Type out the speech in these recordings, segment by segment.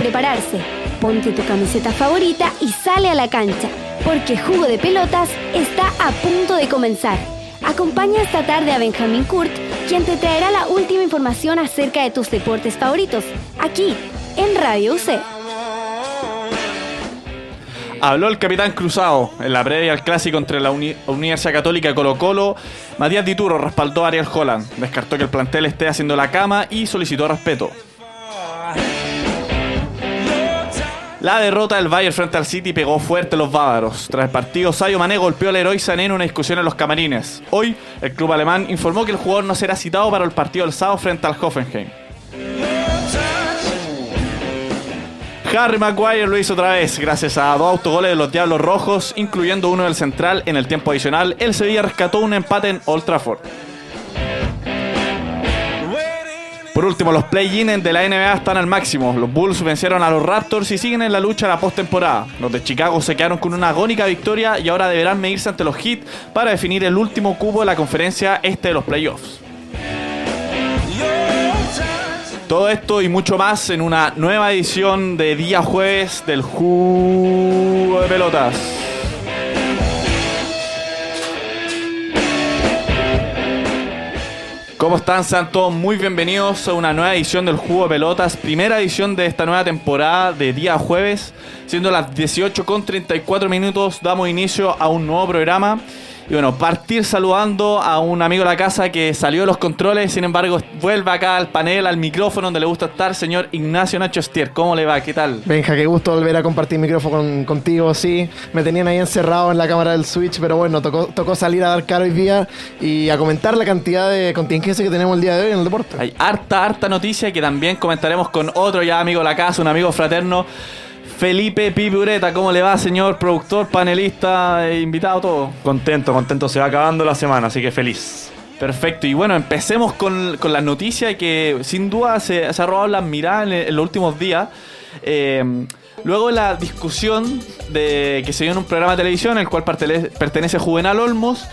prepararse. Ponte tu camiseta favorita y sale a la cancha, porque Jugo de Pelotas está a punto de comenzar. Acompaña esta tarde a Benjamín Kurt, quien te traerá la última información acerca de tus deportes favoritos, aquí, en Radio UC. Habló el capitán Cruzado en la previa al clásico entre la Universidad Católica y Colo Colo. Matías Dituro respaldó a Ariel Holland, descartó que el plantel esté haciendo la cama y solicitó respeto. La derrota del Bayern frente al City pegó fuerte a los bávaros. Tras el partido, Sayo Mané golpeó al Sané en una discusión en los camarines. Hoy, el club alemán informó que el jugador no será citado para el partido del sábado frente al Hoffenheim. Harry Maguire lo hizo otra vez, gracias a dos autogoles de los Diablos Rojos, incluyendo uno del central en el tiempo adicional. El Sevilla rescató un empate en Old Trafford. Por último, los play-in de la NBA están al máximo. Los Bulls vencieron a los Raptors y siguen en la lucha de la postemporada. Los de Chicago se quedaron con una agónica victoria y ahora deberán medirse ante los Heat para definir el último cubo de la conferencia este de los playoffs. Todo esto y mucho más en una nueva edición de día jueves del Juego de Pelotas. ¿Cómo están? Sean todos muy bienvenidos a una nueva edición del Juego de Pelotas, primera edición de esta nueva temporada de día jueves, siendo las 18 con 34 minutos, damos inicio a un nuevo programa y bueno, partir saludando a un amigo de la casa que salió de los controles, sin embargo, vuelve acá al panel, al micrófono donde le gusta estar, señor Ignacio Nacho Stier. ¿Cómo le va? ¿Qué tal? Benja, qué gusto volver a compartir micrófono contigo, sí. Me tenían ahí encerrado en la cámara del Switch, pero bueno, tocó, tocó salir a dar caro hoy día y a comentar la cantidad de contingencia que tenemos el día de hoy en el deporte. Hay harta, harta noticia que también comentaremos con otro ya amigo de la casa, un amigo fraterno. Felipe Pipureta, ¿cómo le va, señor productor, panelista, e invitado, todo? Contento, contento, se va acabando la semana, así que feliz. Perfecto, y bueno, empecemos con, con las noticias que sin duda se, ha robado las miradas en, los últimos días. Eh, luego la discusión de que se dio en un programa de televisión, el cual pertenece Juvenal Olmos,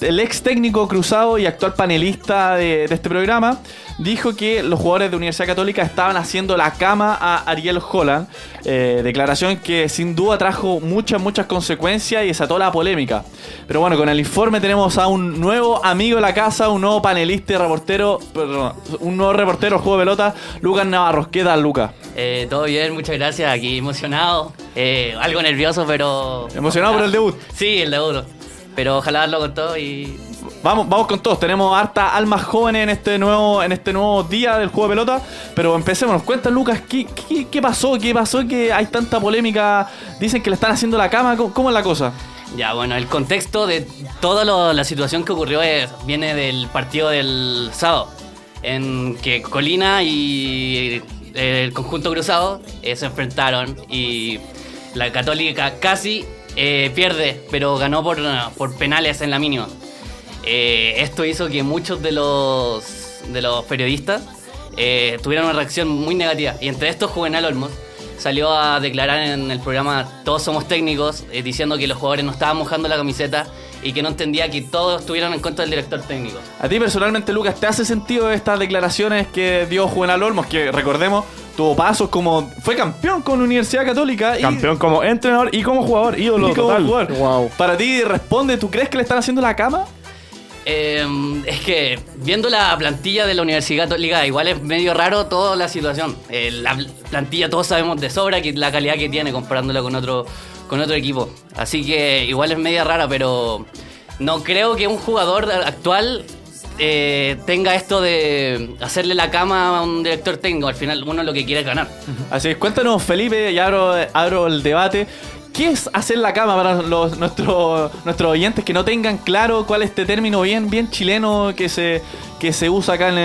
el ex técnico cruzado y actual panelista de este programa, dijo que los jugadores de Universidad Católica estaban haciendo la cama a Ariel Holland. Eh, declaración que sin duda trajo muchas, muchas consecuencias y desató la polémica. Pero bueno, con el informe tenemos a un nuevo amigo de la casa, un nuevo panelista y reportero, perdón, un nuevo reportero juego de pelota, Lucas Navarro. ¿Qué tal, Lucas? Eh, todo bien, muchas gracias. Aquí emocionado, eh, algo nervioso, pero. ¿Emocionado por el debut? Sí, el debut. Pero ojalá darlo con todo y Vamos, vamos con todos. Tenemos harta almas jóvenes en este nuevo, en este nuevo día del juego de pelota. Pero empecemos. Nos cuenta Lucas, ¿qué, qué, pasó? ¿Qué pasó que hay tanta polémica? Dicen que le están haciendo la cama. ¿Cómo, es la cosa? Ya, bueno, el contexto de toda la situación que ocurrió es, viene del partido del sábado. En que Colina y el conjunto cruzado eh, se enfrentaron y la Católica casi eh, pierde, pero ganó por, por penales en la mínima. Eh, esto hizo que muchos de los, de los periodistas tuvieran una reacción muy negativa. Y entre estos, Juvenal Olmos salió a declarar en el programa Todos somos técnicos, eh, diciendo que los jugadores no estaban mojando la camiseta y que no entendía que todos estuvieran en contra del director técnico. A ti personalmente, Lucas, ¿te hace sentido estas declaraciones que dio Juvenal Olmos? Que recordemos, tuvo pasos como. fue campeón con Universidad Católica. Y, campeón como entrenador y como jugador, ídolo total. Wow. Para ti, responde, ¿tú crees que le están haciendo la cama? Em, es que viendo la plantilla de la Universidad Católica, igual es medio raro toda la situación. Eh, la plantilla todos sabemos de sobra que la calidad que tiene comparándola con otro, con otro equipo. Así que igual es media rara, pero no creo que un jugador actual eh, tenga esto de hacerle la cama a un director técnico. Al final uno lo que quiere es ganar. Así es, cuéntanos Felipe, y abro, abro el debate. ¿Qué es hacer la cama para los, nuestros, nuestros oyentes que no tengan claro cuál es este término bien, bien chileno que se, que se usa acá en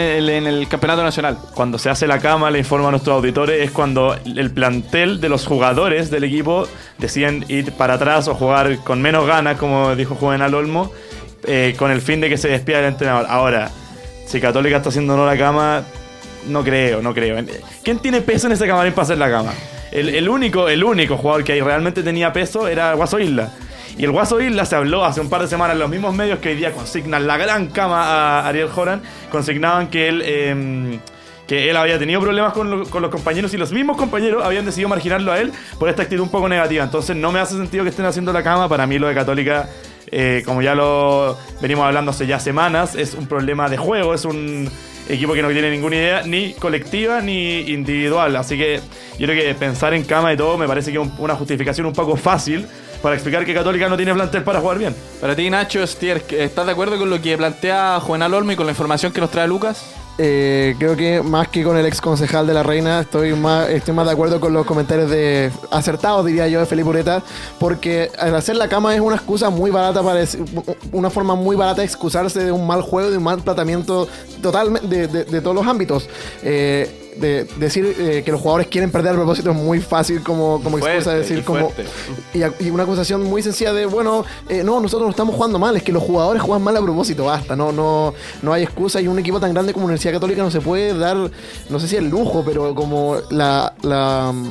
el, campeonato nacional? Cuando se hace la cama, le informa a nuestros auditores, es cuando el plantel de los jugadores del equipo deciden ir para atrás o jugar con menos ganas, como dijo Juvenal Olmo, eh, con el fin de que se despida el entrenador. Ahora, si Católica está haciendo no la cama, no creo, no creo. ¿Quién tiene peso en ese camarín para hacer la cama? El, único, el único jugador que realmente tenía peso era Guaso Isla. Y el Guaso Isla se habló hace un par de semanas en los mismos medios que hoy día consignan la gran cama a Ariel Joran, consignaban que él, em, que él había tenido problemas con, con los compañeros y los mismos compañeros habían decidido marginarlo a él por esta actitud un poco negativa. Entonces no me hace sentido que estén haciendo la cama. Para mí lo de Católica, eh, como ya lo venimos hablando hace ya semanas, es un problema de juego, es un equipo que no tiene ninguna idea ni colectiva ni individual. Así que yo creo que pensar en cama y todo me parece que es un- una justificación un poco fácil para explicar que Católica no tiene plantel para jugar bien. Para ti, Nacho ¿estás de acuerdo con lo que plantea Juvenal Olmo y con la información que nos trae Lucas? Eh, creo que más que con el ex concejal de la Reina, estoy más, estoy más de acuerdo con los comentarios de acertados, diría yo, de Felipe Ureta, porque al hacer la cama es una excusa muy barata para una forma muy barata de excusarse de un mal juego, de un mal tratamiento totalmente de, de- de todos los ámbitos. Eh, de decir eh, que los jugadores quieren perder a propósito es muy fácil como, como Fuerte, excusa decir y como y, a- y una acusación muy sencilla de bueno eh, no nosotros no estamos jugando mal es que los jugadores juegan mal a propósito basta no no no hay excusa y un equipo tan grande como Universidad Católica no se puede dar no sé si el lujo pero como la la mm,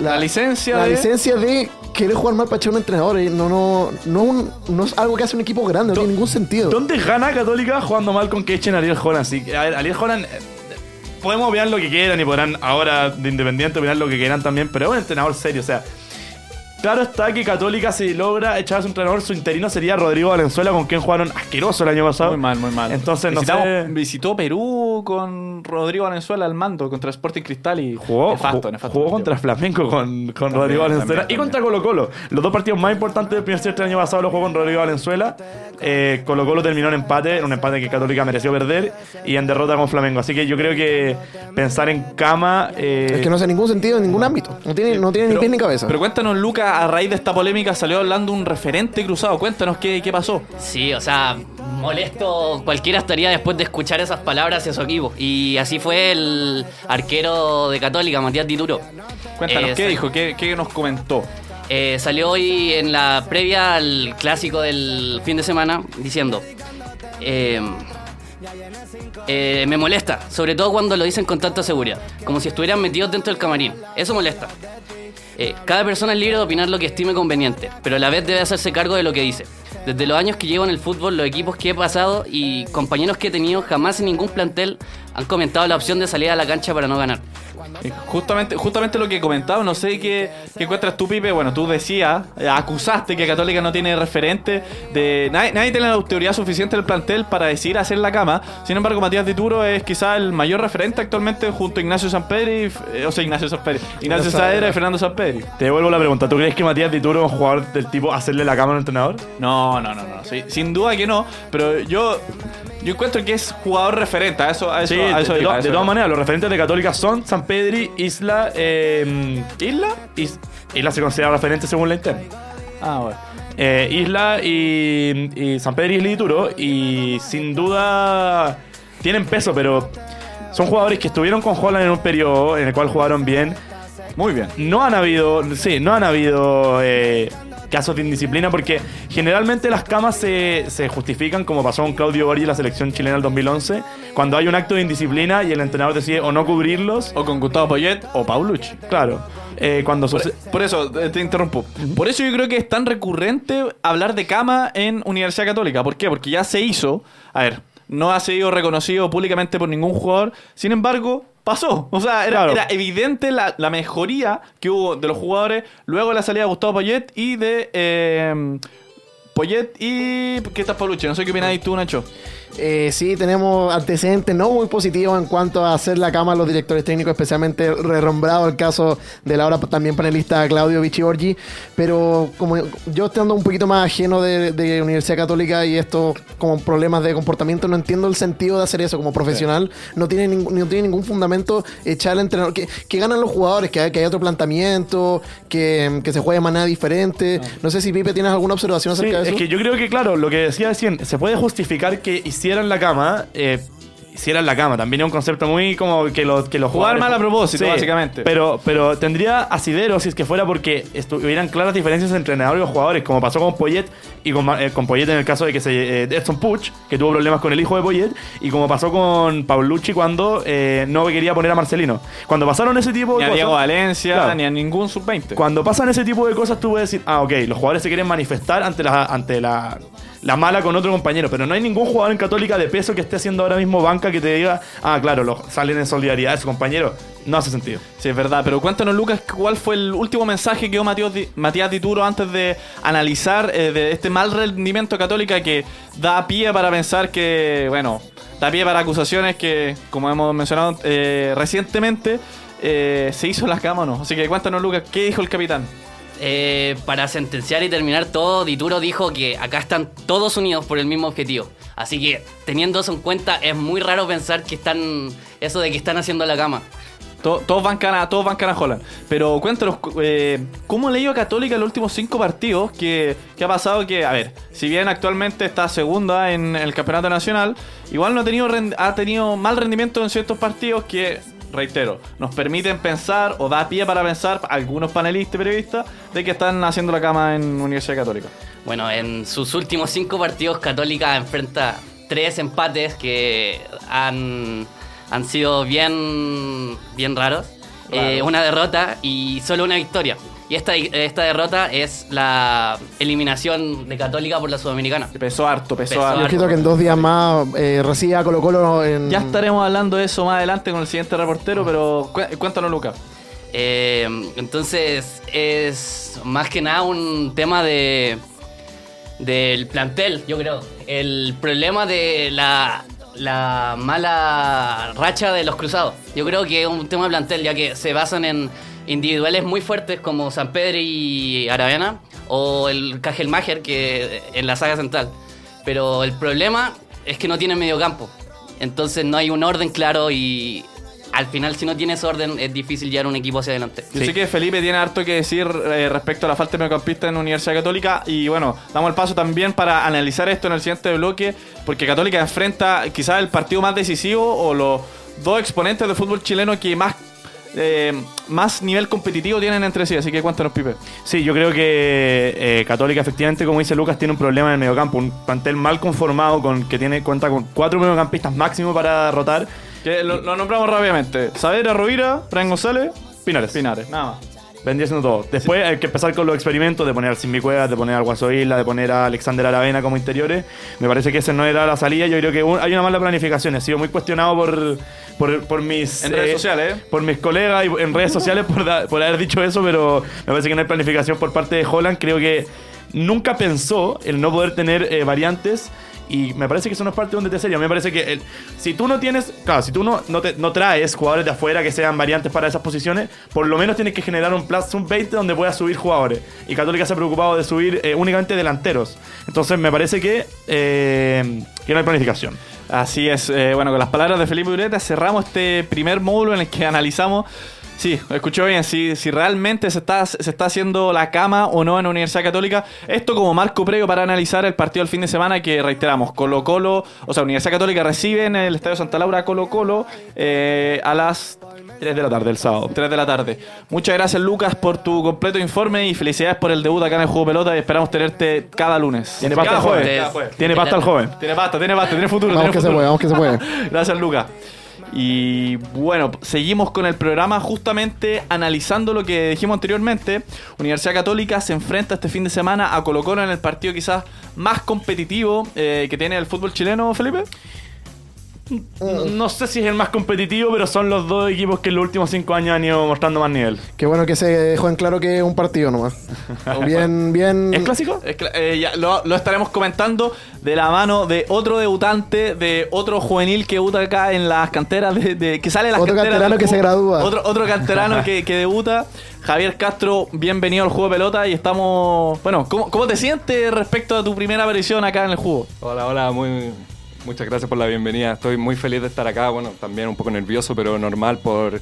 La licencia la de- licencia de querer jugar mal para echar un entrenador eh, no no no, un- no es algo que hace un equipo grande no tiene ningún sentido ¿Dónde gana Católica jugando mal con que echen a Ariel? Sí, ver, Ariel Holland. Podemos opinar lo que quieran y podrán ahora de Independiente opinar lo que quieran también, pero es un entrenador serio, o sea. Claro está que Católica si logra echar a su entrenador, su interino sería Rodrigo Valenzuela, con quien jugaron asqueroso el año pasado. Muy mal, muy mal. Entonces, no sé. Visitó Perú con Rodrigo Valenzuela al mando contra Sporting Cristal y Jugó, nefasto, jugó, nefasto jugó contra Flamenco con, con También, Rodrigo Valenzuela también, y contra Colo Colo. Los dos partidos más importantes del primer semestre del año pasado los jugó con Rodrigo Valenzuela. Eh, Colo Colo terminó en empate, en un empate que Católica mereció perder y en derrota con Flamengo. Así que yo creo que pensar en cama. eh, es que no hace ningún sentido en ningún ámbito no tiene no tiene ni Pero- pies ni cabeza Pero cuéntanos, Lucas, a raíz de esta polémica salió hablando un referente cruzado. Cuéntanos qué, qué pasó. Sí, o sea, molesto cualquiera estaría después de escuchar esas palabras de su equipo. Y así fue el arquero de Católica, Matías Dituro. Cuéntanos, Eh, ¿qué dijo? ¿Qué, qué nos comentó? Eh, salió hoy en la previa al clásico del fin de semana diciendo... eh, eh, me molesta, sobre todo cuando lo dicen con tanta seguridad, como si estuvieran metidos dentro del camarín. Eso molesta. Eh, cada persona es libre de opinar lo que estime conveniente, pero a la vez debe hacerse cargo de lo que dice. Desde los años que llevo en el fútbol, los equipos que he pasado y compañeros que he tenido, jamás en ningún plantel han comentado la opción de salir a la cancha para no ganar. Justamente, justamente lo que comentaba, no sé qué, qué encuentras tú, Pipe. Bueno, tú decías, acusaste que Católica no tiene referente. de Nadie, nadie tiene la autoridad suficiente del plantel para decidir hacer la cama. Sin embargo, Matías Dituro es quizá el mayor referente actualmente junto a Ignacio Sampedri, eh, o sea, Ignacio Sampedri, Ignacio Saedra y Fernando Sampedri. Te devuelvo la pregunta. ¿Tú crees que Matías Dituro es un jugador del tipo hacerle la cama a un entrenador? No, no, no, no. sí, sin duda que no. Pero yo, yo encuentro que es jugador referente. A eso, a eso, Sí, a de, eso de iba, a eso de todas maneras, los referentes de Católica son San Pedri, Isla. eh, ¿Isla? Is- Isla se considera referente según la interna. Ah, bueno. Eh, Isla y, y San Pedro Isla y Turo. Y sin duda tienen peso, pero son jugadores que estuvieron con Holland en un periodo en el cual jugaron bien. Muy bien. No han habido, sí, no han habido eh, casos de indisciplina porque generalmente las camas se, se justifican como pasó con Claudio Borgi en la selección chilena del 2011, cuando hay un acto de indisciplina y el entrenador decide o no cubrirlos. O con Gustavo Poyet o Paulucci. Claro, eh, cuando Por, sucede... por eso, eh, te interrumpo. Por eso yo creo que es tan recurrente hablar de cama en Universidad Católica. ¿Por qué? Porque ya se hizo. A ver, no ha sido reconocido públicamente por ningún jugador. Sin embargo, pasó. O sea, era, Claro. era evidente la, la mejoría que hubo de los jugadores luego de la salida de Gustavo Poyet y de. eh, Poyet y. ¿Qué estás, Paulucci? No sé qué opináis tú, Nacho. Eh, sí, tenemos antecedentes no muy positivos en cuanto a hacer la cama a los directores técnicos, especialmente renombrado el caso del ahora también panelista Claudio Vichiorgi. Pero como yo estando un poquito más ajeno de, de Universidad Católica y estos como problemas de comportamiento, no entiendo el sentido de hacer eso como profesional. No, tiene ningún, no tiene ningún fundamento echar al entrenador. Que, que ganan los jugadores, que hay, que hay otro planteamiento, que, que se juegue de manera diferente. No sé si Pipe tienes alguna observación Sí, acerca de es eso. que yo creo que, claro, lo que decía recién, se puede justificar que hicieran la cama, eh, hicieran la cama. También es un concepto muy como que los que los Jugar mal a propósito, básicamente. Pero, pero tendría asidero si es que fuera porque estuvieran claras diferencias entre entrenadores y los jugadores, como pasó con Poyet y con, eh, con Poyet en el caso de que se eh, Edson Puch, que tuvo problemas con el hijo de Poyet, y como pasó con Paulucci cuando eh, no quería poner a Marcelino. Cuando pasaron ese tipo Ni de a cosas. Diego Valencia, Claro. ni a ningún sub-20. Cuando pasan ese tipo de cosas, tú puedes decir, ah, ok, los jugadores se quieren manifestar ante la, ante la la mala con otro compañero. Pero no hay ningún jugador en Católica de peso que esté haciendo ahora mismo banca que te diga, ah, claro, lo, salen en solidaridad de su compañero. No hace sentido. Sí, es verdad, pero cuéntanos, Lucas, cuál fue el último mensaje que dio Matías, Matías Dituro antes de analizar eh, de este mal rendimiento católica que da pie para pensar que, bueno, da pie para acusaciones que, como hemos mencionado eh, recientemente, eh, se hizo la cama o no. Así que cuéntanos, Lucas, ¿qué dijo el capitán? Eh, para sentenciar y terminar todo, Dituro dijo que acá están todos unidos por el mismo objetivo. Así que, teniendo eso en cuenta, es muy raro pensar que están. Eso de que están haciendo la cama. To- todos van a todos van. Pero cuéntanos, cu- eh, ¿cómo le ido a Católica los últimos cinco partidos? Que, que ha pasado que, a ver, si bien actualmente está segunda en el campeonato nacional, igual no ha tenido, ha tenido mal rendimiento en ciertos partidos que, reitero, nos permiten pensar o da pie para pensar, algunos panelistas y periodistas, de que están haciendo la cama en Universidad Católica. Bueno, en sus últimos cinco partidos, Católica enfrenta tres empates que han, han sido bien, bien raros. Claro. Eh, una derrota y solo una victoria. Y esta, esta derrota es la eliminación de Católica por la Sudamericana. Pesó harto, pesó, Pesó harto. Y ojito que en dos días más eh, recibe a Colo Colo en... Ya estaremos hablando de eso más adelante con el siguiente reportero, pero cu- cuéntanos, Lucas. Eh, entonces es más que nada un tema de del plantel, yo creo. El problema de la, la mala racha de los cruzados. Yo creo que es un tema de plantel, ya que se basan en individuales muy fuertes como San Pedro y Aravena o el Cajelmacher que en la saga central. Pero el problema es que no tienen medio campo. Entonces no hay un orden claro y al final si no tienes orden es difícil llevar un equipo hacia adelante. Yo sé que Felipe tiene harto que decir eh, respecto a la falta de mediocampista en Universidad Católica y bueno, damos el paso también para analizar esto en el siguiente bloque porque Católica enfrenta quizás el partido más decisivo o los dos exponentes del fútbol chileno que más eh, más nivel competitivo tienen entre sí, así que cuéntanos Pipe. Sí, yo creo que eh, Católica efectivamente, como dice Lucas, tiene un problema en el mediocampo. Un plantel mal conformado con que tiene cuenta con cuatro mediocampistas máximo para rotar. Que lo, lo nombramos rápidamente. Saavedra, Rovira, Brian González, Pinares. Pinares, nada más. Vendría siendo todo. Después hay que empezar con los experimentos de poner al Simbi Cuevas, de poner al Guasoisla, de poner a Alexander Aravena como interiores. Me parece que esa no era la salida. Yo creo que un- hay una mala planificación. He sido muy cuestionado por, por, por mis... En redes sociales, ¿eh? Por mis colegas y en redes sociales por, da- por haber dicho eso, pero me parece que no hay planificación por parte de Holland. Creo que nunca pensó el no poder tener eh, variantes. Y me parece que eso no es parte de un DT serio. Me parece que si tú no tienes, claro, si tú no, no, te- traes jugadores de afuera que sean variantes para esas posiciones, por lo menos tienes que generar un plus sub 20 donde puedas subir jugadores. Y Católica se ha preocupado de subir eh, únicamente delanteros. Entonces me parece que, eh, que no hay planificación. Así es, eh, bueno, con las palabras de Felipe Ureta cerramos este primer módulo en el que analizamos, sí, escuchó bien, si, si realmente se está, se está haciendo la cama o no en la Universidad Católica. Esto como marco previo para analizar el partido del fin de semana que reiteramos, Colo Colo, o sea, Universidad Católica recibe en el Estadio Santa Laura Colo Colo eh, a las 3 de la tarde el sábado. 3 de la tarde. Muchas gracias Lucas por tu completo informe y felicidades por el debut acá en el Juego Pelota y esperamos tenerte cada lunes. Tiene pasta Cada el joven. jueves. Cada jueves. Tiene pasta el joven. Tiene pasta, tiene pasta, tiene futuro. Vamos tiene que se puede, vamos que se puede. Gracias, Lucas. Y bueno, seguimos con el programa justamente analizando lo que dijimos anteriormente. Universidad Católica se enfrenta este fin de semana a Colo Colo en el partido quizás más competitivo eh, que tiene el fútbol chileno, Felipe. No, no sé si es el más competitivo, pero son los dos equipos que en los últimos 5 años han ido mostrando más nivel. Qué bueno que se dejó en claro que es un partido nomás. Bien, bien... ¿Es clásico? Es eh, ya lo, lo estaremos comentando de la mano de otro debutante, de otro juvenil que debuta acá en las canteras, de, de- que sale en las Otro canteras canterano que se gradúa. Otro, otro canterano que, que debuta. Javier Castro, bienvenido al juego de pelota y estamos... Bueno, ¿cómo, cómo te sientes respecto a tu primera aparición acá en el juego? Hola, hola, muy, muchas gracias por la bienvenida. Estoy muy feliz de estar acá, bueno, también un poco nervioso, pero normal por,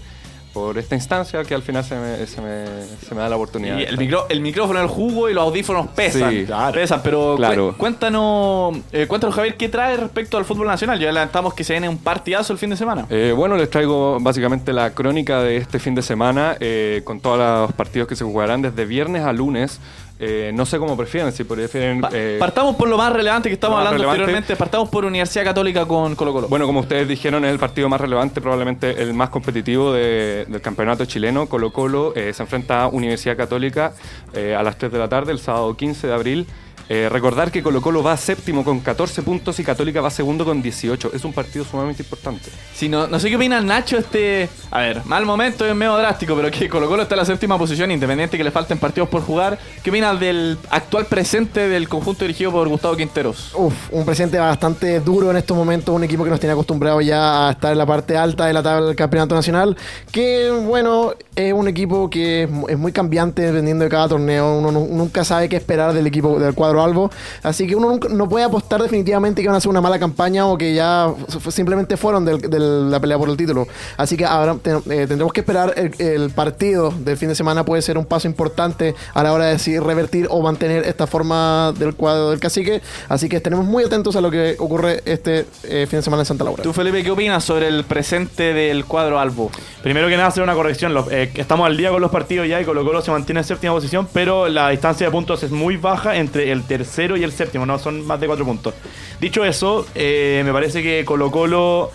por esta instancia que al final se me, se me, se me da la oportunidad. Y el, micro, el micrófono, el jugo y los audífonos pesan. Sí, claro. Pesan, pero Claro. cu- cuéntanos, eh, cuéntanos, Javier, ¿qué trae respecto al fútbol nacional? Ya adelantamos que se viene un partidazo el fin de semana. Eh, bueno, les traigo básicamente la crónica de este fin de semana eh, con todos los partidos que se jugarán desde viernes a lunes. Eh, no sé cómo prefieren, si prefieren... Eh, partamos por lo más relevante que estamos hablando relevante. anteriormente. Partamos por Universidad Católica con Colo Colo. Bueno, como ustedes dijeron, es el partido más relevante, probablemente el más competitivo de- del campeonato chileno. Colo Colo eh, se enfrenta a Universidad Católica a las 3 de la tarde, el sábado 15 de abril. Eh, recordar que Colo Colo va séptimo con 14 puntos y Católica va segundo con 18. Es un partido sumamente importante. Si no, no sé qué opina Nacho este... A ver, mal momento es medio drástico, pero que Colo Colo está en la séptima posición, independiente que le falten partidos por jugar. ¿Qué opinas del actual presente del conjunto dirigido por Gustavo Quinteros? Uf, un presente bastante duro en estos momentos, un equipo que nos tiene acostumbrado ya a estar en la parte alta de la tabla del campeonato nacional, que bueno, es un equipo que es mu- es muy cambiante dependiendo de cada torneo, uno nu- nunca sabe qué esperar del equipo del cuadro albo, así que uno nunca- no puede apostar definitivamente que van a hacer una mala campaña o que ya simplemente fueron de la pelea por el título, así que ahora te- eh, tendremos que esperar el, el partido del fin de semana puede ser un paso importante a la hora de decidir revertir o mantener esta forma del cuadro del cacique. Así que estaremos muy atentos a lo que ocurre este eh, fin de semana en Santa Laura. Tú, Felipe, ¿qué opinas sobre el presente del cuadro Albo? Primero que nada, hacer una corrección. Los- eh, estamos al día con los partidos ya y Colo Colo se mantiene en séptima posición, pero la distancia de puntos es muy baja entre el tercero y el séptimo, no son más de cuatro puntos. Dicho eso, eh, me parece que Colo Colo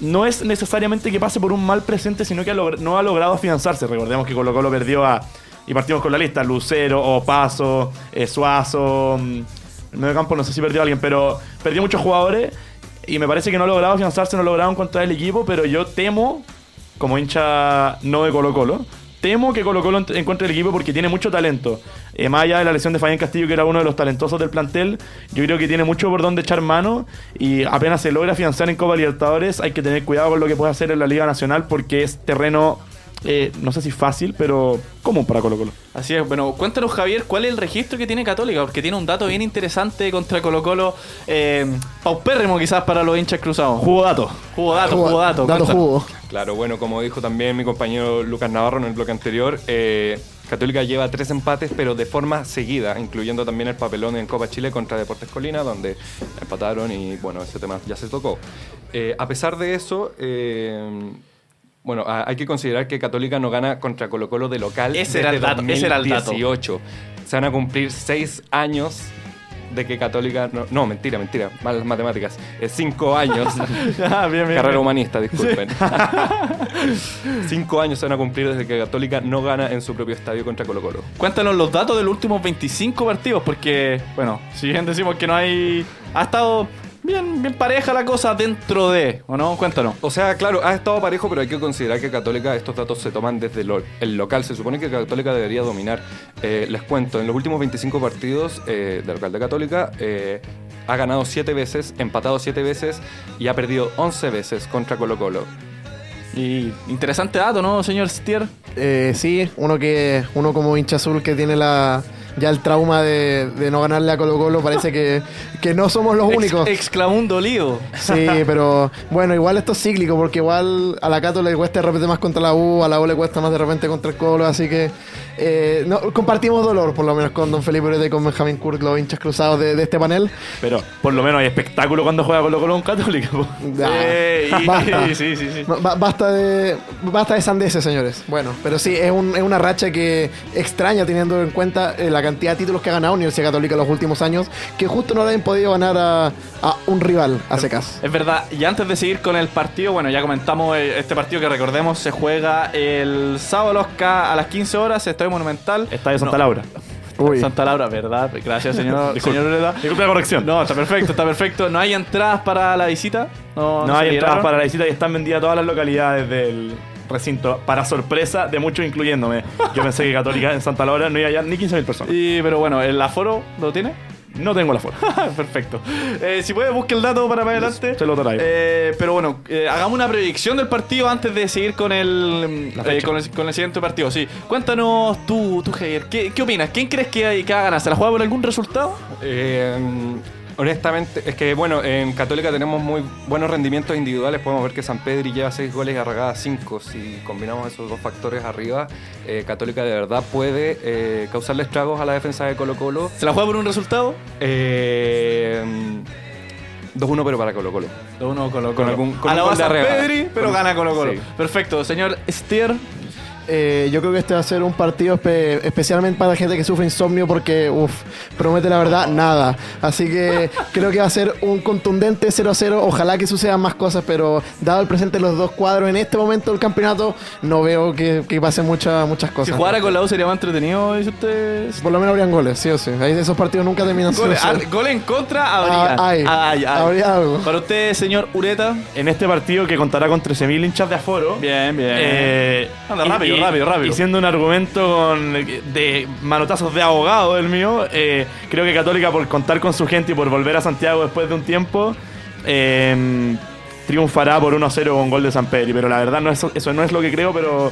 no es necesariamente que pase por un mal presente, sino que no ha logrado afianzarse. Recordemos que Colo Colo perdió a, y partimos con la lista, Lucero, Opaso, eh, Suazo, mm, el medio campo no sé si perdió a alguien, pero perdió muchos jugadores y me parece que no ha logrado afianzarse, no ha logrado encontrar el equipo, pero yo temo, como hincha no de Colo Colo, temo que Colo Colo ent- encuentre el equipo porque tiene mucho talento. Eh, más allá de la lesión de Fabián Castillo, que era uno de los talentosos del plantel, yo creo que tiene mucho por donde echar mano y apenas se logra afianzar en Copa Libertadores, hay que tener cuidado con lo que puede hacer en la Liga Nacional porque es terreno, eh, no sé si fácil, pero común para Colo Colo. Así es, bueno, cuéntanos Javier, ¿cuál es el registro que tiene Católica? Porque tiene un dato bien interesante contra Colo Colo, eh, paupérrimo quizás para los hinchas cruzados. Jugo dato. Jugo dato, Jugo- jugo dato. Dato cuéntanos. jugo. Claro, bueno, como dijo también mi compañero Lucas Navarro en el bloque anterior, eh, Católica lleva tres empates, pero de forma seguida, incluyendo también el papelón en Copa Chile contra Deportes Colina, donde empataron y bueno, ese tema ya se tocó. Eh, a pesar de eso, eh, bueno, hay que considerar que Católica no gana contra Colo Colo de local Ese era el dato, ese era el dato. 2018. Se van a cumplir seis años de que Católica... No, no, mentira, mentira, malas matemáticas. Es cinco años. Ah, bien, bien, Carrera bien. humanista, disculpen. Cinco años se van a cumplir desde que Católica no gana en su propio estadio contra Colo Colo. Cuéntanos los datos de los últimos 25 partidos, porque, bueno, si bien decimos que no hay. Ha estado bien, bien pareja la cosa dentro de, ¿o no? Cuéntanos. O sea, claro, ha estado parejo, pero hay que considerar que Católica, estos datos se toman desde lo- el local. Se supone que Católica debería dominar. Eh, les cuento, en los últimos 25 partidos eh, del local de Católica, eh, ha ganado 7 veces, empatado 7 veces y ha perdido 11 veces contra Colo Colo. Y interesante dato, ¿no, señor Stier? Eh, sí, uno que uno como hincha azul que tiene la ya el trauma de, de no ganarle a Colo Colo, parece que, que no somos los Ex- únicos. exclamó un dolido. Sí, pero bueno, igual esto es cíclico, porque igual a la Cato le cuesta de repente más contra la U, a la U le cuesta más de repente contra el Colo, así que eh, no, compartimos dolor, por lo menos con Don Felipe Urete y con Benjamín Kurt, los hinchas cruzados de, de este panel. Pero por lo menos hay espectáculo cuando juega Colo Colo un Católica. po. Ya, Eh, y- basta. sí, sí, sí. Ba- ba- Basta de basta de sandeces, señores. Bueno, pero sí, es, un- es una racha que extraña teniendo en cuenta eh, la cantidad de títulos que ha ganado Universidad Católica en los últimos años, que justo no le han podido ganar a, a un rival a secas. Es verdad, y antes de seguir con el partido, bueno, ya comentamos eh, este partido que recordemos se juega el sábado a las 15 horas, Estadio Monumental. Estadio Santa No, Laura. Uy. Santa Laura, ¿verdad? Gracias, señor, señor Ureta. Disculpe la corrección. No, está perfecto, está perfecto. ¿No hay entradas para la visita? No, No, hay entradas para la visita y están vendidas todas las localidades del recinto. Para sorpresa de muchos, incluyéndome. Yo pensé que Católica en Santa Laura no iba allá ni 15.000 personas. Y, pero bueno, ¿el aforo lo tiene? No tengo la foto. Perfecto. Eh, si puede, busque el dato para más adelante. Se lo traigo. Eh, pero bueno, eh, hagamos una predicción del partido antes de seguir con el, La eh, con el, con el siguiente partido. Sí. Cuéntanos tú, tú Javier, ¿qué, qué opinas? ¿Quién crees que, hay- que va a ganar? ¿Se la juega por algún resultado? Eh, honestamente, es que bueno, en Católica tenemos muy buenos rendimientos individuales. Podemos ver que San Pedri lleva 6 goles y Arragada 5. Si combinamos esos dos factores arriba, eh, Católica de verdad puede eh, causarle estragos a la defensa de Colo Colo. ¿Se la juega por un resultado? Eh, 2-1 pero para Colo Colo. Uno Colo Con algún- con a la de. Pedri, pero Con- gana Colo Colo. sí. Perfecto. Señor Stier, Eh, yo creo que este va a ser un partido espe- especialmente para la gente que sufre insomnio porque, uff, promete la verdad, nada. Así que creo que va a ser un contundente 0 a 0. Ojalá que sucedan más cosas, pero dado el presente de los dos cuadros en este momento del campeonato, no veo que, que pasen muchas muchas cosas. Si jugara con la U sería más entretenido, dice usted. Por lo menos habrían goles, sí o sí. Ahí esos partidos nunca terminan Goles, 0 ah, goles en contra habría. Ah, hay. Ay, ay. Habría algo. Para usted, señor Ureta. En este partido que contará con 13.000 hinchas de aforo. Bien, bien. Eh, Anda, rápido, rápido, rápido. Y siendo un argumento con- de manotazos de abogado el mío, eh, creo que Católica por contar con su gente y por volver a Santiago después de un tiempo, eh, triunfará por 1-0 con gol de San Pedri. Pero la verdad no es, eso no es lo que creo, pero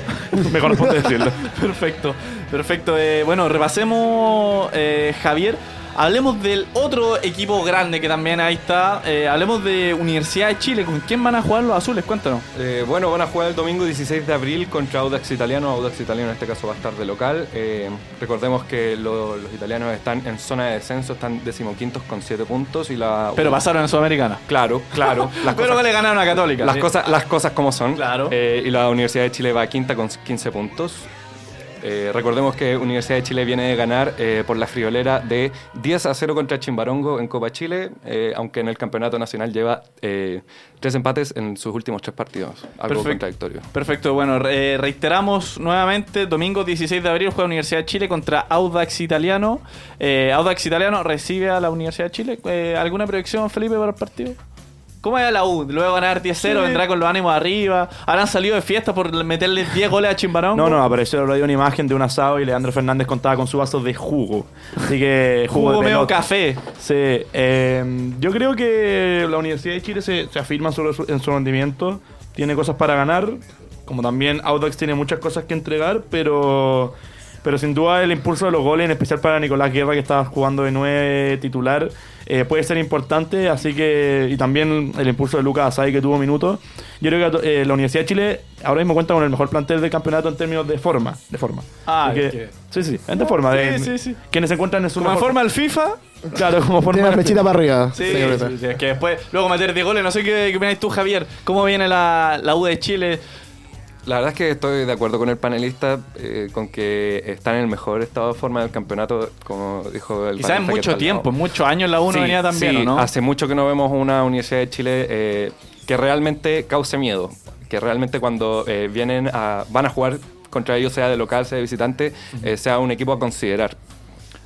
me corresponde decirlo. Perfecto, perfecto. Eh, bueno, repasemos, eh, Javier. Hablemos del otro equipo grande que también ahí está. Eh, hablemos de Universidad de Chile. ¿Con quién van a jugar los azules? Cuéntanos. Eh, bueno, van a jugar el domingo 16 de abril contra Audax Italiano. Audax Italiano en este caso va a estar de local. Eh, recordemos que lo- los italianos están en zona de descenso, están decimoquintos con 7 puntos y la... Pero pasaron en Sudamericana. Claro, claro. Las Pero cosas, le ganaron a Católica. las sí. cosas, las cosas como son. Claro. Y la Universidad de Chile va a quinta con 15 puntos. Eh, recordemos que Universidad de Chile viene de ganar eh, por la friolera de 10 a 0 contra Chimbarongo en Copa Chile, eh, aunque en el campeonato nacional lleva tres empates en sus últimos tres partidos. Algo contradictorio. Perfecto, bueno, re- reiteramos nuevamente, domingo 16 de abril juega Universidad de Chile contra Audax Italiano. Audax Italiano recibe a la Universidad de Chile. ¿Alguna proyección, Felipe, para el partido? ¿Cómo es la U? Luego ganar 10-0, vendrá con los ánimos arriba. ¿Habrán salido de fiesta por meterle 10 goles a Chimbarón? No, no, apareció una imagen de un asado y Leandro Fernández contaba con su vaso de jugo. Así que jugo, Jugo de medio café. Sí, eh, yo creo que la Universidad de Chile se, se afirma sobre su- en su rendimiento, tiene cosas para ganar, como también Audax tiene muchas cosas que entregar, pero, pero sin duda el impulso de los goles, en especial para Nicolás Guerra que estaba jugando de nueve titular, eh, puede ser importante, así que y también el impulso de Lucas Asai que tuvo minutos. Yo creo que eh, la Universidad de Chile ahora mismo cuenta con el mejor plantel del campeonato en términos de forma, de forma. Ah, que- que- sí, sí, es de forma, de Sí, sí, sí. quienes se encuentran en su Como en mejor- forma del FIFA. Claro, como forma Tiene la flechita para arriba. Sí, sí, sí, es que después, luego meter 10 goles. No sé qué, qué opinas tú, Javier. ¿Cómo viene la, la U de Chile? La verdad es que estoy de acuerdo con el panelista, eh, con que están en el mejor estado de forma del campeonato, como dijo el Quizás en mucho está tiempo, en muchos años la U no Sí, venía tan bien, sí, ¿o no? Hace mucho que no vemos una Universidad de Chile eh, que realmente cause miedo. Que realmente cuando eh, vienen a, van a jugar contra ellos, sea de local, sea de visitante, sea un equipo a considerar.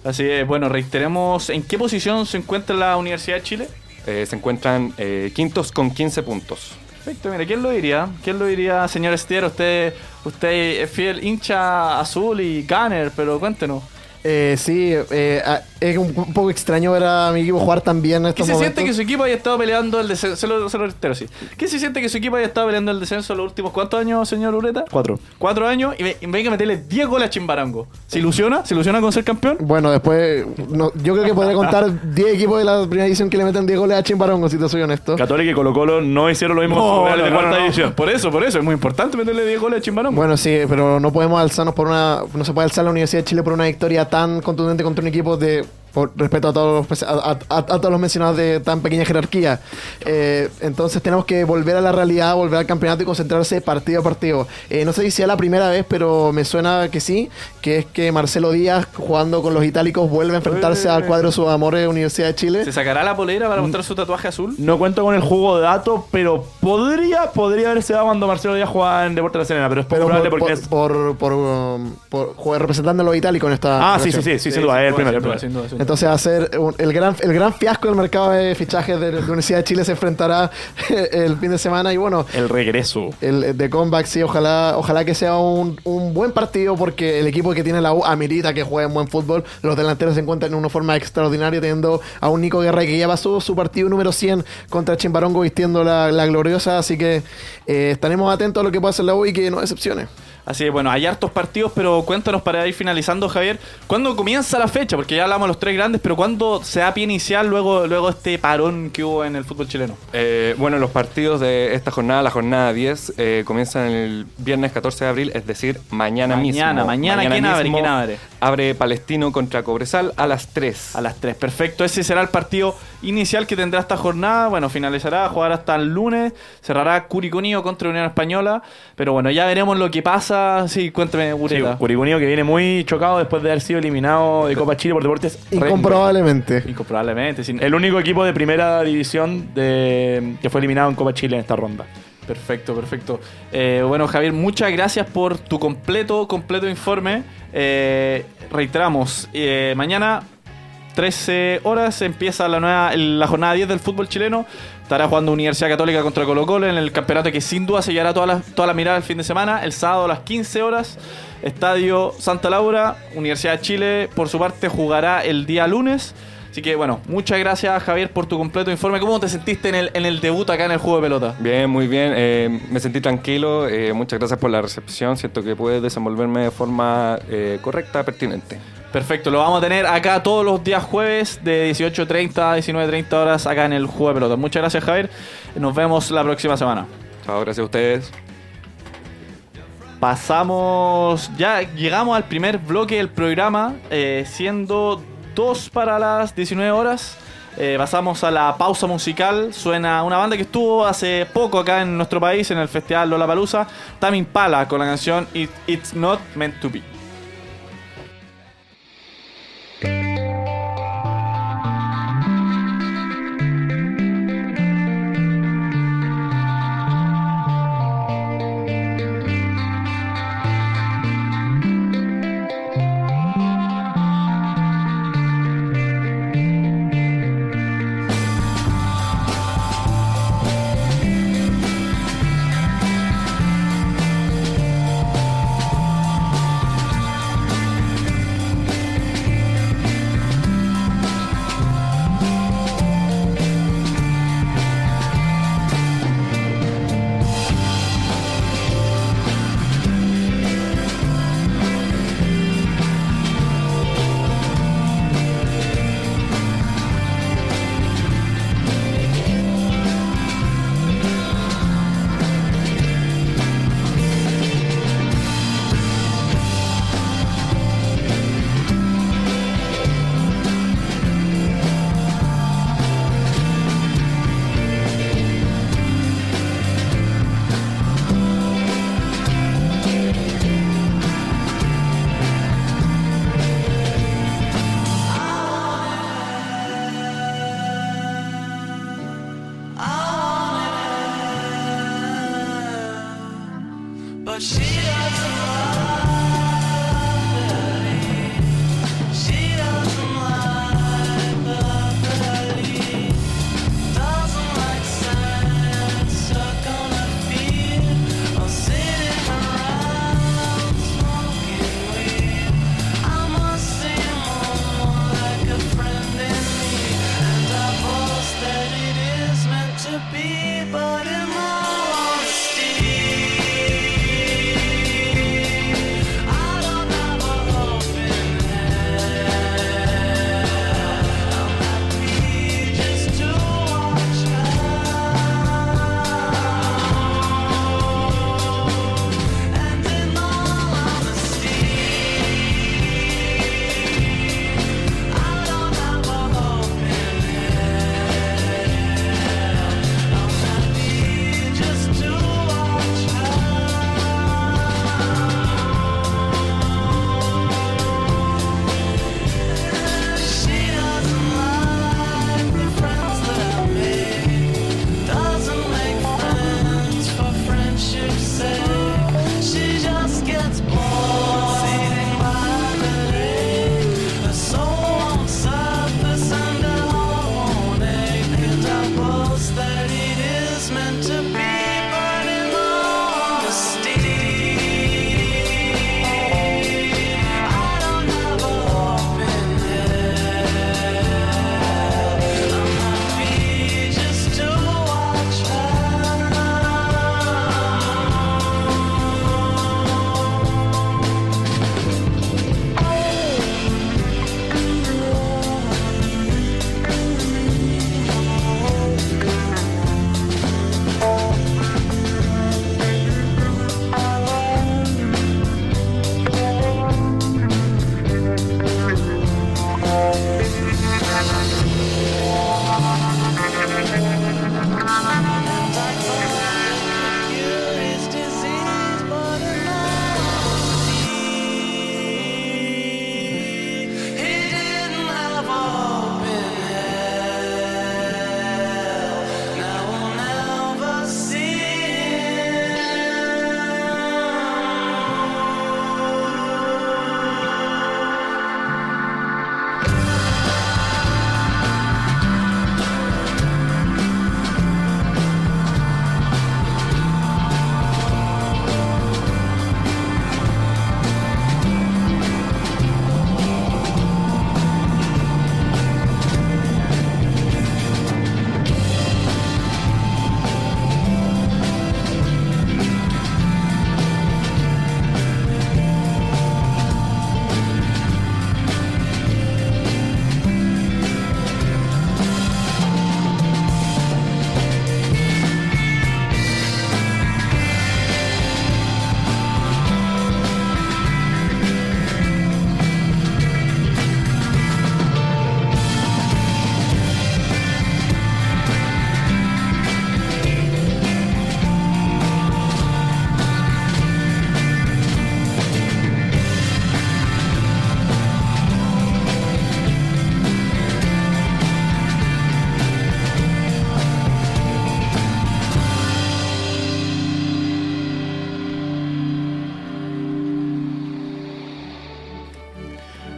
Así es, bueno, reiteremos en qué posición se encuentra la Universidad de Chile. Se encuentran eh, quintos con 15 puntos. Perfecto, mire, ¿quién lo diría? ¿Quién lo diría, señor Estier? Usted, usted es fiel hincha azul y Gunner, pero cuéntenos. Eh, sí, eh, ah, es un, un poco extraño ver a mi equipo jugar tan bien en ¿Qué estos se momentos. siente que su equipo haya estado peleando el descenso? Se lo, se lo reitero, sí. ¿Qué se siente que su equipo haya estado peleando el descenso los últimos cuántos años, señor Ureta? Cuatro. Cuatro años y, ve- y venga a meterle 10 goles a Chimbarango. ¿Se ilusiona? ¿Se ilusiona con ser campeón? Bueno, después, no, yo creo que podría contar 10 equipos de la primera división que le meten 10 goles a Chimbarongo, si te soy honesto. Católica y Colo Colo no hicieron lo mismo No, de cuarta no, no. división. Por eso, por eso. Es muy importante meterle 10 goles a Chimbarango. Bueno, sí, pero no podemos alzarnos por una. No se puede alzar la Universidad de Chile por una victoria tan contundente contra un equipo de. Por respeto a todos los, a, a- a- a todos los mencionados de tan pequeña jerarquía. Eh, entonces tenemos que volver a la realidad, volver al campeonato y concentrarse partido a partido. Eh, no sé si sea la primera vez, pero me suena que sí, que es que Marcelo Díaz, jugando con los itálicos, vuelve a enfrentarse al cuadro de sus amores Universidad de Chile. ¿Se sacará la polera para mostrar su tatuaje azul? No cuento con el jugo de dato, pero podría, podría haberse dado cuando Marcelo Díaz jugaba en Deportes de la Serena, pero es Pero probable por, porque por, es... por, por, um, por jugar representando a los itálicos en esta. Ah, sí, sí, sí, sí, sin duda, es el primero. Entonces va a ser un- el gran, el gran fiasco del mercado de fichajes de la Universidad de Chile se enfrentará el fin de semana y bueno, El regreso. el de comeback sí, ojalá, ojalá que sea un, un buen partido porque el equipo que tiene la U amerita que jueguen buen fútbol. Los delanteros se encuentran en una forma extraordinaria teniendo a un Nico Guerra que ya pasó su partido número 100 contra Chimbarongo vistiendo la, la gloriosa, así que eh, estaremos atentos a lo que pueda hacer la U y que no decepcione. Así que bueno, hay hartos partidos, pero cuéntanos para ir finalizando, Javier, ¿cuándo comienza la fecha? Porque ya hablamos de los tres grandes, pero ¿cuándo se da pie inicial luego, luego este parón que hubo en el fútbol chileno? Eh, bueno, los partidos de esta jornada, la jornada 10, eh, comienzan el viernes 14 de abril, es decir, mañana, mismo. Mañana, mañana, ¿quién abre? ¿Quién abre? abre Palestino contra Cobresal a las 3. A las 3, perfecto. Ese será el partido inicial que tendrá esta jornada. Bueno, finalizará, jugará hasta el lunes. Cerrará Curicunío contra Unión Española. Pero bueno, ya veremos lo que pasa. Sí, cuéntame, Sí, Bureta. Curicunio que viene muy chocado después de haber sido eliminado de Copa Chile por Deportes. Incomprobablemente. Incomprobablemente. El único equipo de primera división de, que fue eliminado en Copa Chile en esta ronda. Perfecto, perfecto. Eh, bueno, Javier, muchas gracias por tu completo, completo informe. Eh, reiteramos, eh, mañana 13 horas empieza la nueva jornada 10 del fútbol chileno. Estará jugando Universidad Católica contra Colo Colo en el campeonato que sin duda sellará toda la, toda la mirada el fin de semana. El sábado a las 15 horas, Estadio Santa Laura, Universidad de Chile, por su parte, jugará el día lunes. Así que bueno, muchas gracias Javier por tu completo informe. ¿Cómo te sentiste en el, en el debut acá en el juego de pelota? Bien, muy bien. eh, me sentí tranquilo. eh, muchas gracias por la recepción. Siento que pude desenvolverme de forma eh, correcta, pertinente. Perfecto, lo vamos a tener acá todos los días jueves de 18.30 a 19.30 horas acá en el Juego de Pelota. Muchas gracias Javier, nos vemos la próxima semana. Chao, gracias a ustedes. Pasamos, ya llegamos al primer bloque del programa, eh, siendo dos para las 19 horas. Eh, pasamos a la pausa musical. Suena una banda que estuvo hace poco acá en nuestro país, en el festival Lollapalooza, Tame Impala, con la canción It- It's Not Meant to Be.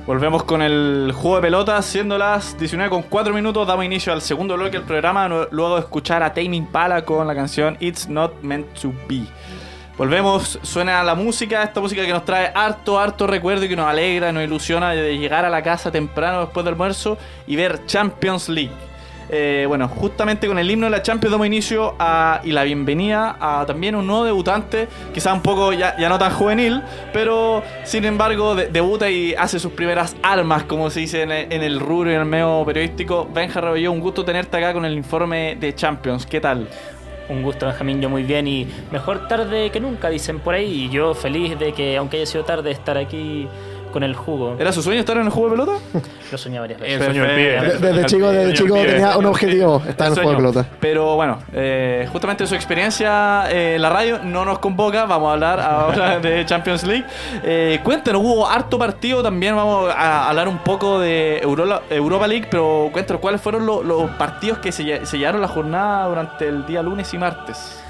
Volvemos con el juego de pelotas, siendo las 19 con 4 minutos, damos inicio al segundo bloque del programa, luego de escuchar a Tame Impala con la canción It's Not Meant to Be. Volvemos, suena la música, esta música que nos trae harto, harto recuerdo y que nos alegra, nos ilusiona de llegar a la casa temprano después del almuerzo y ver Champions League. Eh, bueno, justamente con el himno de la Champions damos inicio a, y la bienvenida a también un nuevo debutante, quizá un poco ya, no tan juvenil, pero sin embargo de- debuta y hace sus primeras armas, como se dice en el, rubro y en el medio periodístico. Benja un gusto tenerte acá con el informe de Champions. ¿Qué tal? Un gusto, Benjamín, yo muy bien y mejor tarde que nunca, dicen por ahí. Y yo feliz de que, aunque haya sido tarde, estar aquí con el jugo. ¿Era su sueño estar en el juego de pelota? Lo soñé varias El veces. sueño del pibe. Perfecto. De- Desde chico, desde chico pibe. tenía un objetivo, estar en el juego de sueño. pelota. Pero bueno, eh, justamente su experiencia eh, en la radio no nos convoca. Vamos a hablar ahora de Champions League. Eh, cuéntanos, hubo harto partido. También vamos a hablar un poco de Eurola- Europa League. Pero cuéntanos, ¿cuáles fueron lo- los partidos que se- sellaron la jornada durante el día lunes y martes?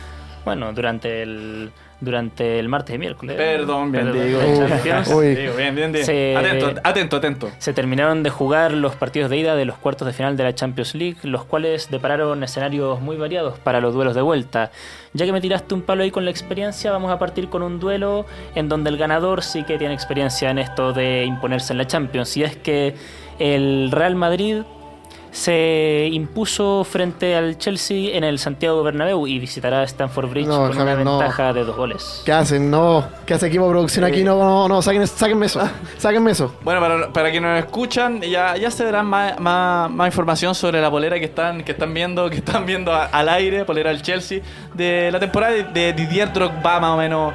Bueno, durante el, durante el martes y miércoles. Perdón, bien, Perdón, digo. de Uy. Champions. Uy. Digo, bien, bien, bien. Se- Atento, atento, atento. Se terminaron de jugar los partidos de ida de los cuartos de final de la Champions League, los cuales depararon escenarios muy variados para los duelos de vuelta. Ya que me tiraste un palo ahí con la experiencia, vamos a partir con un duelo en donde el ganador sí que tiene experiencia en esto de imponerse en la Champions. Y es que el Real Madrid se impuso frente al Chelsea en el Santiago Bernabéu y visitará Stamford Bridge No, con una no. ventaja de dos goles. ¿Qué hacen? No, ¿qué hace equipo de producción aquí? No, no, no, saquen, sáquenme eso, sáquenme eso. Bueno, para, para quienes nos escuchan, ya, ya se verán más, más, más información sobre la polera que están, que están viendo, que están viendo a- al aire, polera del Chelsea, de la temporada de, de Didier Drogba más o menos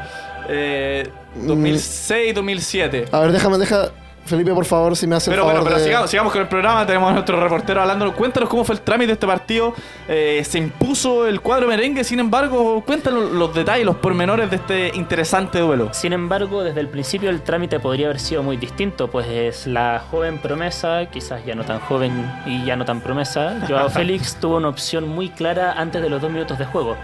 eh, 2006-2007. A ver, déjame, deja. Felipe, por favor, si me hace el Pero favor bueno, pero de- sigamos, sigamos con el programa, tenemos a nuestro reportero hablando. Cuéntanos cómo fue el trámite de este partido. Eh, se impuso el cuadro merengue, sin embargo, cuéntanos los detalles, los pormenores de este interesante duelo. Sin embargo, desde el principio el trámite podría haber sido muy distinto, pues es la joven promesa, quizás ya no tan joven y ya no tan promesa, Joao Félix tuvo una opción muy clara antes de los dos minutos de juego.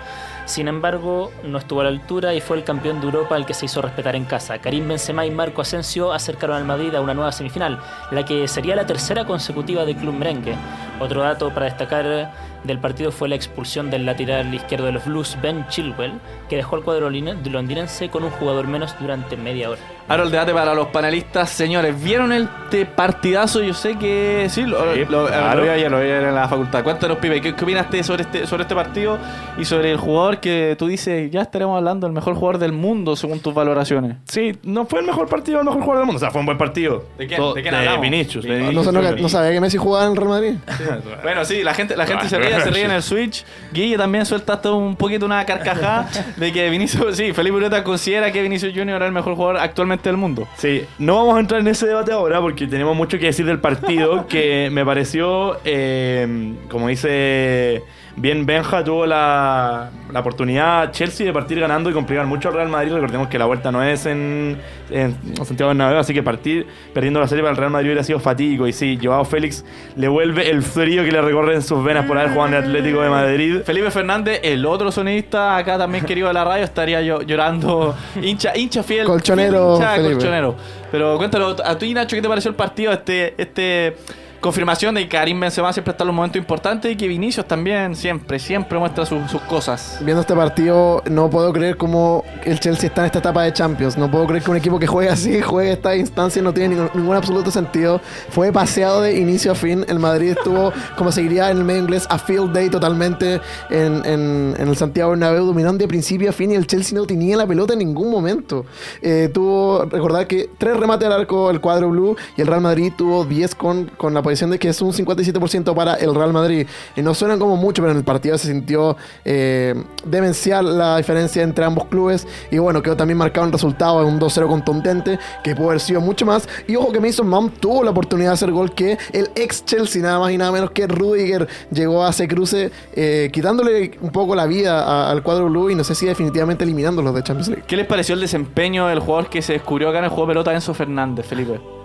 Sin embargo, no estuvo a la altura y fue el campeón de Europa el que se hizo respetar en casa. Karim Benzema y Marco Asensio acercaron al Madrid a una nueva semifinal, la que sería la tercera consecutiva del club merengue. Otro dato para destacar del partido fue la expulsión del lateral izquierdo de los Blues, Ben Chilwell, que dejó al cuadro londinense con un jugador menos durante media hora. Ahora el debate para los panelistas, señores, ¿vieron el te- partidazo? Yo sé que sí, lo, Sí, lo- claro. lo vi ayer, lo vi ayer en la facultad. Cuéntanos, Pipe, ¿qué, qué opinaste sobre este, sobre este partido y sobre el jugador que tú dices, ya estaremos hablando, el mejor jugador del mundo según tus valoraciones? Sí, no fue el mejor partido, el mejor jugador del mundo. O sea, fue un buen partido. ¿De quién? Todo- ¿De quién hablamos? Vinicius. de No, Vinicius, no- no- no sabía que Messi jugaba en Real Madrid. Bueno, sí, la gente, la gente Ah, se ríe, se ríe en el Switch. Guille también suelta hasta un poquito una carcajada de que Vinicius, sí, Felipe Ureta considera que Vinicius Junior es el mejor jugador actualmente del mundo. Sí, no vamos a entrar en ese debate ahora porque tenemos mucho que decir del partido que me pareció, eh, como dice bien Benja, tuvo la, la oportunidad Chelsea de partir ganando y complicar mucho al Real Madrid. Recordemos que la vuelta no es en, en Santiago Bernabéu, así que partir perdiendo la serie para el Real Madrid hubiera sido fatídico. Y sí, Joao Félix le vuelve el frío que le recorre en sus venas por haber jugado en el Atlético de Madrid. Felipe Fernández, el otro sonidista acá también querido de la radio, estaría yo llorando. Hincha, hincha fiel. Colchonero, fiel hincha Felipe. colchonero. Pero cuéntalo, a ti Nacho, ¿qué te pareció el partido? Este, este confirmación de que Karim Benzema siempre está en los momentos importantes y que Vinicius también siempre, siempre muestra sus- sus cosas. Viendo este partido, no puedo creer cómo el Chelsea está en esta etapa de Champions. No puedo creer que un equipo que juegue así, juegue esta instancia, no tiene ningún, absoluto sentido. Fue paseado de inicio a fin. El Madrid estuvo, como se diría en el medio inglés, a field day totalmente en, en- en el Santiago Bernabéu. Dominaron de principio a fin y el Chelsea no tenía la pelota en ningún momento. Eh, tuvo, recordar que tres remates al arco el cuadro blue y el Real Madrid tuvo 10 con, con la posición de que es un 57% para el Real Madrid. Y no suenan como mucho, pero en el partido se sintió eh, demencial la diferencia entre ambos clubes. Y bueno, quedó también marcado el resultado en un 2-0 contundente, que pudo haber sido mucho más. Y ojo que Mason Mount tuvo la oportunidad de hacer gol que el ex Chelsea, nada más y nada menos que Rudiger, llegó a ese cruce, eh, quitándole un poco la vida al cuadro blue y no sé si definitivamente eliminándolos de Champions League. ¿Qué les pareció el desempeño del jugador que se descubrió acá en el juego de pelota, Enzo Fernández, Felipe?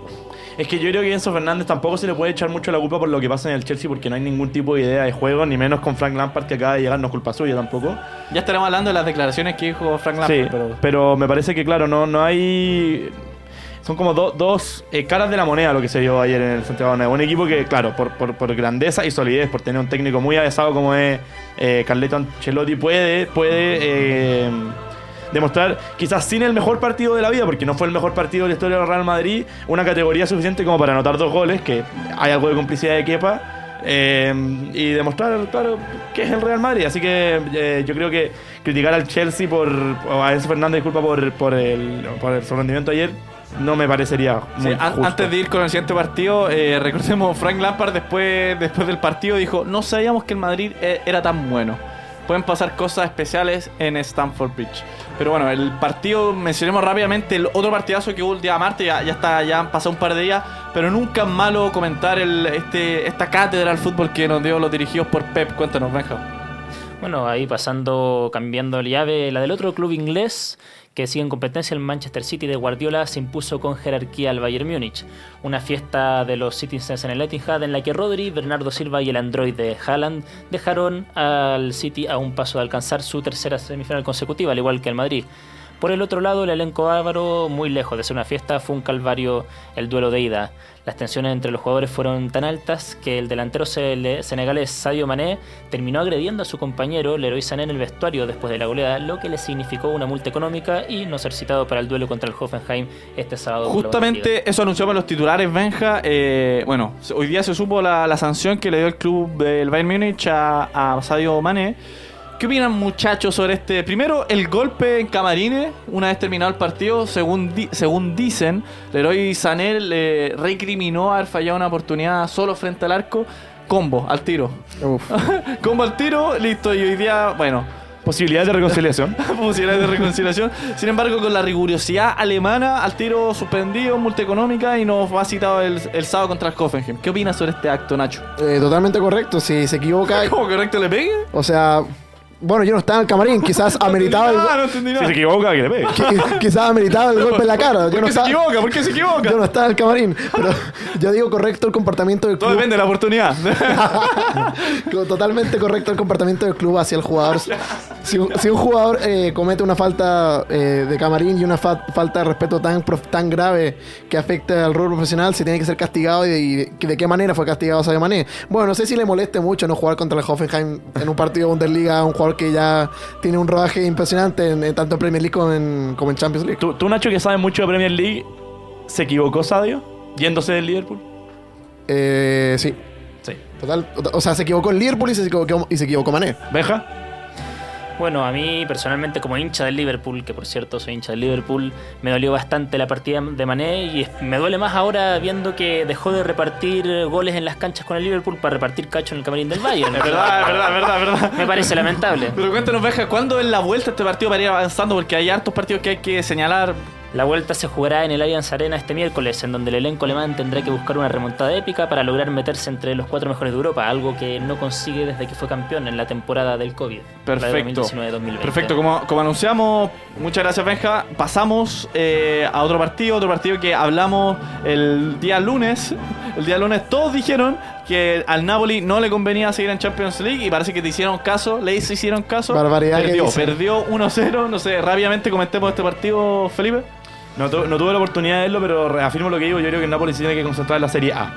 Es que yo creo que Enzo Fernández tampoco se le puede echar mucho la culpa por lo que pasa en el Chelsea porque no hay ningún tipo de idea de juego, ni menos con Frank Lampard que acaba de llegar, no es culpa suya tampoco. Ya estaremos hablando de las declaraciones que dijo Frank Lampard, sí, pero... pero... me parece que claro, no, no hay... son como do- dos eh, caras de la moneda lo que se vio ayer en el Santiago Bernabéu. Un equipo que, claro, por, por- por grandeza y solidez, por tener un técnico muy avesado como es eh, Carleto Ancelotti, puede, puede eh, demostrar, quizás sin el mejor partido de la vida, porque no fue el mejor partido de la historia del Real Madrid, una categoría suficiente como para anotar dos goles, que hay algo de complicidad de Kepa. eh, y demostrar, claro, que es el Real Madrid. Así que eh, yo creo que criticar al Chelsea por. o a Enzo Fernández, disculpa, por, por, el, por el su rendimiento ayer, no me parecería Sí, muy justo. antes de ir con el siguiente partido, eh, recordemos, Frank Lampard después, después del partido dijo, no sabíamos que el Madrid eh, era tan bueno. Pueden pasar cosas especiales en Stamford Bridge. Pero bueno, el partido, mencionemos rápidamente el otro partidazo que hubo el día martes, ya, ya está, ya han pasado un par de días, pero nunca es malo comentar este, esta cátedra al fútbol que nos dio los dirigidos por Pep. Cuéntanos, Benja. Bueno, ahí pasando, cambiando la llave, la del otro club inglés que sigue en competencia, el Manchester City de Guardiola se impuso con jerarquía al Bayern Múnich. Una fiesta de los Citizens en el Etihad en la que Rodri, Bernardo Silva y el android de Haaland dejaron al City a un paso de alcanzar su tercera semifinal consecutiva, al igual que el Madrid. Por el otro lado, el elenco bávaro, muy lejos de ser una fiesta, fue un calvario el duelo de ida. Las tensiones entre los jugadores fueron tan altas que el delantero senegalés Sadio Mané terminó agrediendo a su compañero Leroy Sané en el vestuario después de la goleada, lo que le significó una multa económica y no ser citado para el duelo contra el Hoffenheim este sábado. Justamente eso anunció en los titulares Benja. eh, bueno, hoy día se supo la, la sanción que le dio el club del Bayern Múnich a, a Sadio Mané. ¿Qué opinan muchachos sobre este? Primero, el golpe en Camarines, una vez terminado el partido, según, di- según dicen, Leroy Sané le recriminó haber fallado una oportunidad solo frente al arco. Combo, al tiro. Combo al tiro, listo. Y hoy día, bueno, Posibilidades de reconciliación. posibilidades de reconciliación. Sin embargo, con la rigurosidad alemana, al tiro suspendido, multa económica y nos va citado el, el sábado contra el Hoffenheim. ¿Qué opinas sobre este acto, Nacho? Eh, totalmente correcto. Si se equivoca, ¿Cómo correcto le pegue? o sea, bueno, yo no estaba en el camarín, quizás ameritaba el, Ah, no entendí Si nada. se equivoca, que le pegue. qui- quizás ameritaba el golpe en la cara. Yo ¿Por no qué se estaba, equivoca? ¿Por qué se equivoca? yo no estaba en el camarín, pero yo digo correcto el comportamiento del Todo club. depende de la oportunidad. Totalmente correcto el comportamiento del club hacia el jugador. Si un, si un jugador eh, comete una falta eh, de camarín y una fa- falta de respeto tan, tan grave que afecta al rol profesional, se tiene que ser castigado. ¿Y, y de, de qué manera fue castigado Sadio Mané? Bueno, no sé si le moleste mucho no jugar contra el Hoffenheim en un partido de Bundesliga, un jugador que ya tiene un rodaje impresionante en, en tanto en Premier League como en, como en Champions League. ¿Tú, tú, Nacho, que sabes mucho de Premier League, ¿se equivocó Sadio yéndose del Liverpool? Eh, sí. Sí. Total, o sea, se equivocó el Liverpool y se equivocó, y se equivocó Mané. ¿Beja? Bueno, a mí personalmente como hincha del Liverpool, que por cierto soy hincha del Liverpool, me dolió bastante la partida de Mané y me duele más ahora viendo que dejó de repartir goles en las canchas con el Liverpool para repartir cacho en el camarín del Bayern. Es verdad, es verdad, es verdad, es verdad. Me parece lamentable. Pero cuéntanos, Beja, ¿cuándo es la vuelta este partido para ir avanzando? Porque hay hartos partidos que hay que señalar. La vuelta se jugará en el Allianz Arena este miércoles, en donde el elenco alemán tendrá que buscar una remontada épica para lograr meterse entre los cuatro mejores de Europa, algo que no consigue desde que fue campeón en la temporada del COVID. Perfecto. 2019-2020. Perfecto, como, como anunciamos, muchas gracias Benja. Pasamos eh, a otro partido, otro partido que hablamos el día lunes. El día lunes todos dijeron que al Napoli no le convenía seguir en Champions League y parece que te hicieron caso, le hicieron caso. Barbaridad Perdió, perdió 1-0. No sé, rápidamente comentemos este partido, Felipe. No, tu- no tuve la oportunidad de verlo, pero reafirmo lo que digo. Yo creo que Napoli se tiene que concentrar en la Serie A.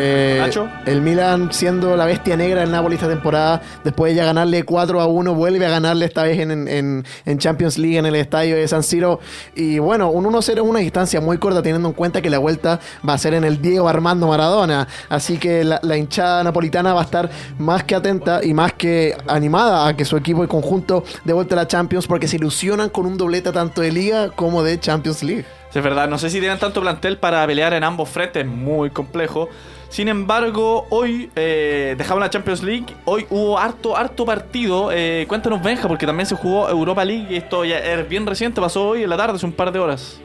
Eh, Nacho. El Milan siendo la bestia negra del Napoli esta temporada, después de ya ganarle 4 a 1, vuelve a ganarle esta vez en, en- en Champions League en el estadio de San Siro. Y bueno, un 1-0 es una distancia muy corta teniendo en cuenta que la vuelta va a ser en el Diego Armando Maradona. Así que la, la hinchada napolitana va a estar más que atenta y más que animada a que su equipo y conjunto de vuelta a la Champions porque se ilusionan con un doblete tanto de Liga como de Champions League. Sí, es verdad, no sé si tienen tanto plantel para pelear en ambos frentes, muy complejo. Sin embargo, hoy eh, dejamos la Champions League, hoy hubo harto, harto partido. Eh, cuéntanos, Benja, porque también se jugó Europa League esto ya es bien reciente, pasó hoy en la tarde, hace un par de horas.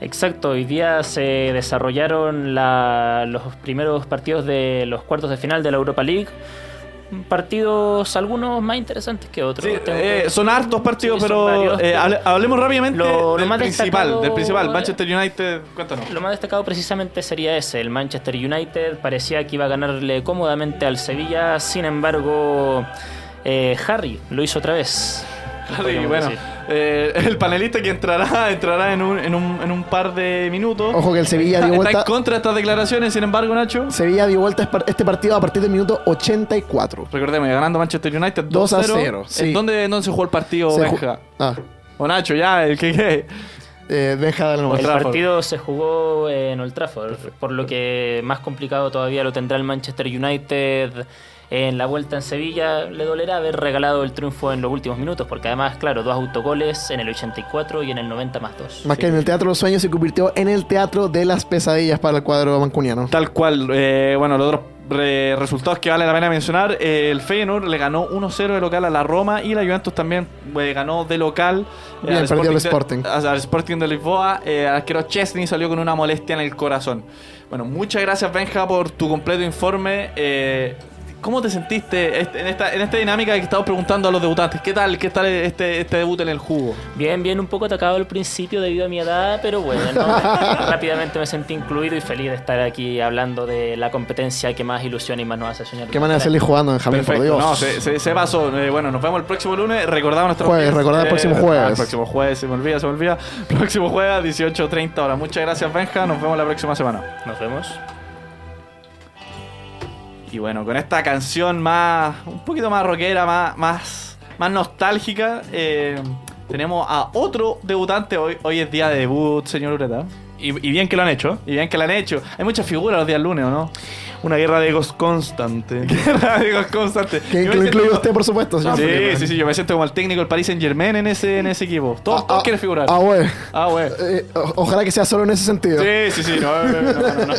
Exacto, hoy día se desarrollaron la- los primeros partidos de los cuartos de final de la Europa League. Partidos algunos más interesantes que otros. Sí, eh, que- son hartos partidos, Sí, pero varios, eh, hable- hablemos rápidamente lo- lo del más principal, del principal, Manchester United, cuéntanos. Lo más destacado precisamente sería ese, el Manchester United parecía que iba a ganarle cómodamente al Sevilla, sin embargo, eh, Harry lo hizo otra vez. Harry, bueno, decir. Eh, el panelista que entrará entrará en un, en un, en un par de minutos. Ojo que el Sevilla dio Está vuelta. en contra de estas declaraciones, sin embargo, Nacho. Sevilla dio vuelta este partido a partir del minuto 84. Recordemos, ganando Manchester United 2 a 2 0, sí. ¿En dónde, dónde se jugó el partido, Se Benja? Ah, O Nacho, ya, el que qué. eh, Benja. El Trafford. partido se jugó en Old Trafford, por lo que más complicado todavía lo tendrá el Manchester United en la vuelta en Sevilla. Le dolerá haber regalado el triunfo en los últimos minutos, porque además, claro, dos autogoles en el 84 y en el 90 más dos. Más que en el Teatro de los Sueños se convirtió en el Teatro de las Pesadillas para el cuadro mancuniano. Tal cual. eh, bueno, los otros re- resultados que vale la pena mencionar. eh, el Feyenoord le ganó 1-0 de local a la Roma y la Juventus también eh, ganó de local. eh, Bien, al perdió el de- Sporting. a- al Sporting de Lisboa. Eh, el arquero Chesney salió con una molestia en el corazón. Bueno, muchas gracias Benja por tu completo informe. Eh, ¿Cómo te sentiste en esta, en esta dinámica que estamos preguntando a los debutantes? ¿Qué tal, qué tal este, este debut en el jugo? Bien, bien, un poco atacado al principio debido a mi edad, pero bueno, rápidamente me sentí incluido y feliz de estar aquí hablando de la competencia que más ilusiona y más nos hace soñar. Qué manera de seguir jugando, Benjamín, por Dios. no, se, se- se pasó. Eh, bueno, nos vemos el próximo lunes. Recordamos nuestro Jueves, recordad el próximo jueves. el próximo jueves, se me olvida, se me olvida. Próximo jueves, 18.30 horas. Muchas gracias, Benja. Nos vemos la próxima semana. Nos vemos. Y bueno, con esta canción más, un poquito más rockera, más, más, más nostálgica, eh, tenemos a otro debutante. Hoy, hoy es día de debut, señor Ureta. Y, y bien que lo han hecho. Y bien que lo han hecho. Hay muchas figuras los días lunes, ¿o no? Una guerra de egos constante. Digo, constante. Que Yo que lo incluye siento- usted, por supuesto, señor. Sí, Felipe. sí, sí, yo me siento como el técnico del Paris Saint Germain en ese, en ese equipo. Todos, Ah, todos ah, quieren figurar. Ah, güey. Ah, güey. Eh, ojalá que sea solo en ese sentido. Sí, sí, sí. No, no, no, no, no, no.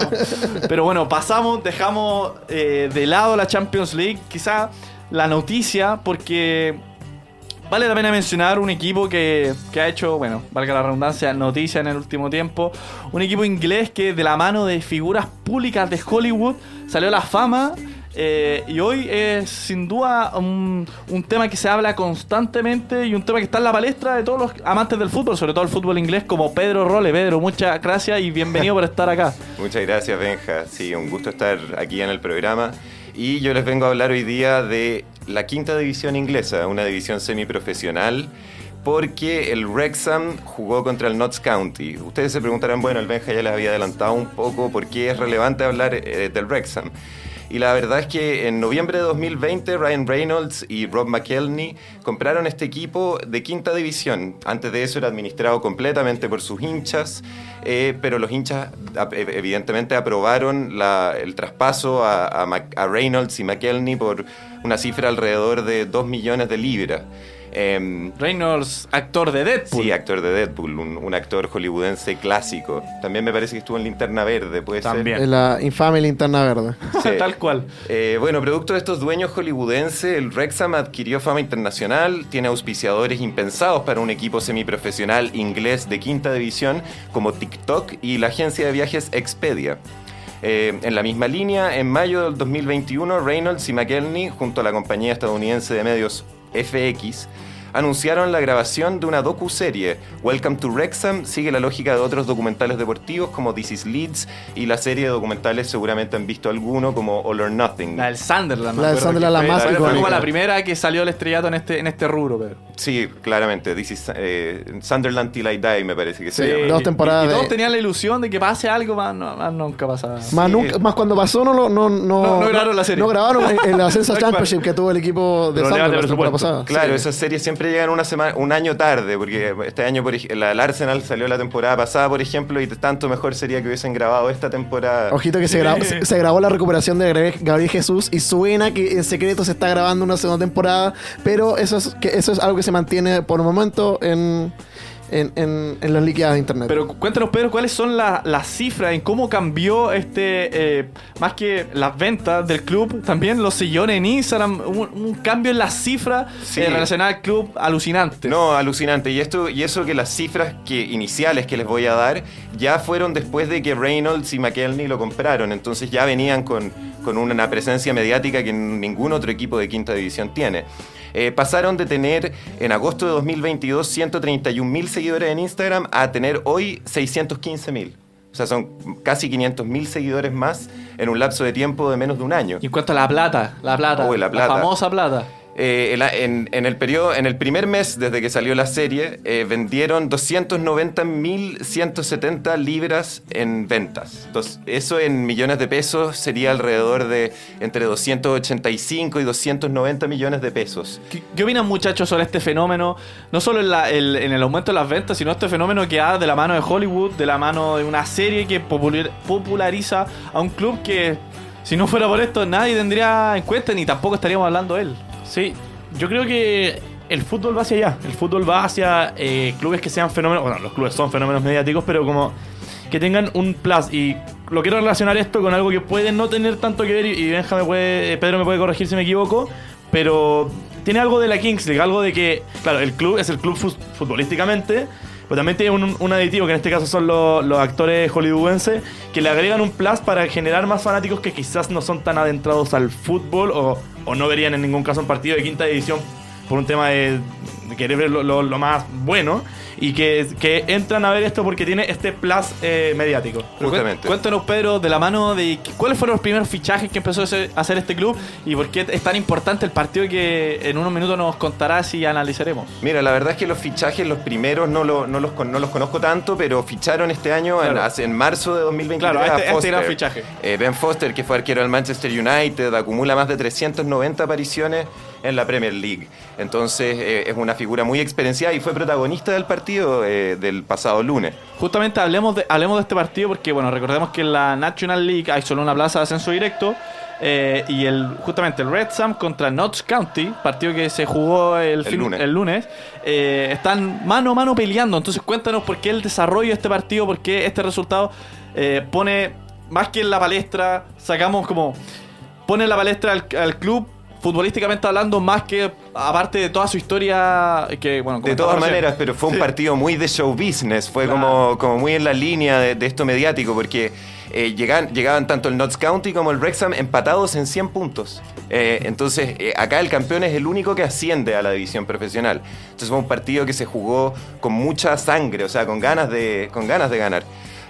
Pero bueno, pasamos, dejamos eh, de lado la Champions League. Quizá la noticia, porque vale la pena mencionar un equipo que, que ha hecho, bueno, valga la redundancia, noticia en el último tiempo. Un equipo inglés que de la mano de figuras públicas de Hollywood salió a la fama. eh, y hoy es sin duda un, un tema que se habla constantemente y un tema que está en la palestra de todos los amantes del fútbol, sobre todo el fútbol inglés, como Pedro Role. Pedro, muchas gracias y bienvenido por estar acá. Muchas gracias, Benja. Sí, un gusto estar aquí en el programa. Y yo les vengo a hablar hoy día de la quinta división inglesa, una división semiprofesional, porque el Wrexham jugó contra el Notts County. Ustedes se preguntarán, bueno, el Benja ya les había adelantado un poco por qué es relevante hablar eh, del Wrexham. Y la verdad es que en noviembre de 2020 Ryan Reynolds y Rob McElhenney compraron este equipo de quinta división. Antes de eso era administrado completamente por sus hinchas, eh, pero los hinchas evidentemente aprobaron el traspaso a, Reynolds y McElhenney por una cifra alrededor de 2 millones de libras. Em, Reynolds, actor de Deadpool. Sí, actor de Deadpool, un, un actor hollywoodense clásico. También me parece que estuvo en Linterna Verde, puede También. ser. En la infame linterna verde. Sí. Tal cual. Eh, bueno, producto de estos dueños hollywoodenses, el Wrexham adquirió fama internacional, tiene auspiciadores impensados para un equipo semiprofesional inglés de quinta división como TikTok y la agencia de viajes Expedia. Eh, en la misma línea, en mayo del 2021, Reynolds y McElhenney, junto a la compañía estadounidense de medios FX, anunciaron la grabación de una docu-serie. Welcome to Wrexham sigue la lógica de otros documentales deportivos como This is Leeds y la serie de documentales seguramente han visto alguno como All or Nothing. La del Sunderland. La del Sunderland, la fue- más fue como la primera que salió el estrellato en este, en este rubro, Pedro. Sí, claramente. This is, eh, Sunderland Till I Die me parece que se Sí, llama. dos temporadas Y, y todos de- tenían la ilusión de que pase algo, más, no, más nunca pasaba. Más, nunca- más cuando pasó, no, lo- no, no, No- no grabaron la serie. No grabaron el, el ascenso. Championship que tuvo el equipo de Sunderland la temporada pasada. Claro, Sí. esas series siempre llegan una semana, un año tarde, porque este año por ej- la, el Arsenal salió la temporada pasada, por ejemplo, y tanto mejor sería que hubiesen grabado esta temporada. Ojito que se, grabó, se, se grabó la recuperación de Gabriel- Jesús y suena que en secreto se está grabando una segunda temporada, pero eso es, que eso es algo que se mantiene por el momento en, en, en, en las líquidas de internet. Pero cuéntanos, Pedro, ¿cuáles son la- las cifras en cómo cambió este, eh, más que las ventas del club, también los sillones en Instagram, un, un cambio en las cifras Sí. eh, relacionadas al club alucinante. No, alucinante. Y esto y eso que las cifras que iniciales que les voy a dar ya fueron después de que Reynolds y McElhenney lo compraron. Entonces ya venían con, con una presencia mediática que ningún otro equipo de quinta división tiene. Eh, pasaron de tener en agosto de 2022 131 mil seguidores en Instagram a tener hoy 615 mil. O sea, son casi 500 mil seguidores más en un lapso de tiempo de menos de un año. Y en cuanto a la plata, la plata, Uy, la plata. famosa plata. Eh, en, en el periodo, en el primer mes desde que salió la serie, eh, vendieron 290.170 libras en ventas. Dos- eso en millones de pesos sería alrededor de entre 285 y 290 millones de pesos. ¿Qué, qué opinan muchachos sobre este fenómeno? No solo en, la- el, en el aumento de las ventas, sino este fenómeno que ha de la mano de Hollywood, de la mano de una serie que popular- populariza a un club que si no fuera por esto nadie tendría en cuenta ni tampoco estaríamos hablando de él. Sí, yo creo que el fútbol va hacia allá. El fútbol va hacia eh, clubes que sean fenómenos. Bueno, los clubes son fenómenos mediáticos, pero como que tengan un plus. Y lo quiero relacionar esto con algo que puede no tener tanto que ver. Y Benja me puede, eh, Pedro me puede corregir si me equivoco. Pero tiene algo de la Kings League, algo de que, claro, el club es el club fut- futbolísticamente. Pero también tiene un, un aditivo, que en este caso son los, los actores hollywoodenses, que le agregan un plus para generar más fanáticos que quizás no son tan adentrados al fútbol o, o no verían en ningún caso un partido de quinta división por un tema de, de querer ver lo, lo- lo más bueno y que, que entran a ver esto porque tiene este plus eh, mediático. Justamente. Cuéntanos, Pedro, de la mano de cuáles fueron los primeros fichajes que empezó a hacer- a este club y por qué es tan importante el partido que en unos minutos nos contarás y analizaremos. Mira, la verdad es que los fichajes, los primeros, no, lo- no los, con- no los conozco tanto, pero ficharon este año, en, Claro. en marzo de 2023, Claro, a este- este Foster. gran fichaje. Eh, ben Foster, que fue arquero del Manchester United, acumula más de 390 apariciones en la Premier League. Entonces, eh, es una figura muy experienciada y fue protagonista del partido eh, del pasado lunes. Justamente hablemos de, hablemos de este partido porque, bueno, recordemos que en la National League hay solo una plaza de ascenso directo eh, y el justamente el Red Sam contra Notts County, partido que se jugó el, fin- lunes. el lunes, eh, están mano a mano peleando. Entonces cuéntanos por qué el desarrollo de este partido, por qué este resultado eh, pone más que en la palestra, sacamos como pone en la palestra al, al club futbolísticamente hablando más que aparte de toda su historia que bueno De todas recién. maneras, pero fue un Sí. partido muy de show business, fue Claro. como, como muy en la línea de, de esto mediático, porque eh, llegaban tanto el Notts County como el Wrexham empatados en 100 puntos. Eh, entonces, eh, acá el campeón es el único que asciende a la división profesional. Entonces fue un partido que se jugó con mucha sangre, o sea, con ganas de, con ganas de ganar.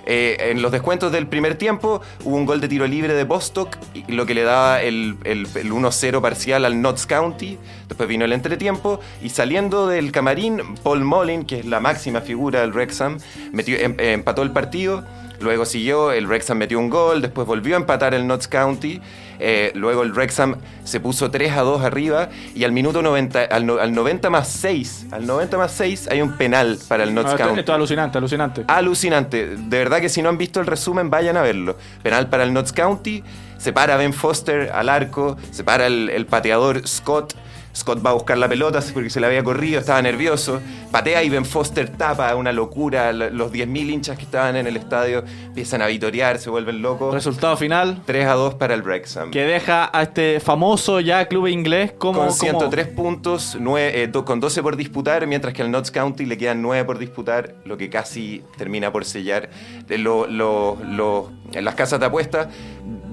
Eh, en los descuentos del primer tiempo hubo un gol de tiro libre de Bostock, lo que le daba el, el- el 1-0 parcial al Notts County. Después vino el entretiempo y saliendo del camarín, Paul Molin, que es la máxima figura del Wrexham, metió, em- empató el partido. Luego siguió, el Wrexham metió un gol, después volvió a empatar el Notts County. eh, luego el Wrexham se puso 3 a 2 arriba y al minuto 90, al, no- al 90 más 6, al 90 más 6 hay un penal para el No, Notts esto, County. esto es alucinante, alucinante. Alucinante. De verdad que si no han visto el resumen, vayan a verlo. Penal para el Notts County. Se para Ben Foster al arco. Se para el, el pateador Scott. Scott va a buscar la pelota porque se le había corrido, estaba nervioso. Patea y Ben Foster tapa, una locura. Los 10.000 hinchas que estaban en el estadio empiezan a vitorear, se vuelven locos. Resultado final 3 a 2 para el Wrexham. que deja a este famoso ya club inglés como Con como- 103 puntos, nue- eh, do- con 12 por disputar, mientras que al Notts County le quedan 9 por disputar, lo que casi termina por sellar. Eh, lo- lo- las casas de apuestas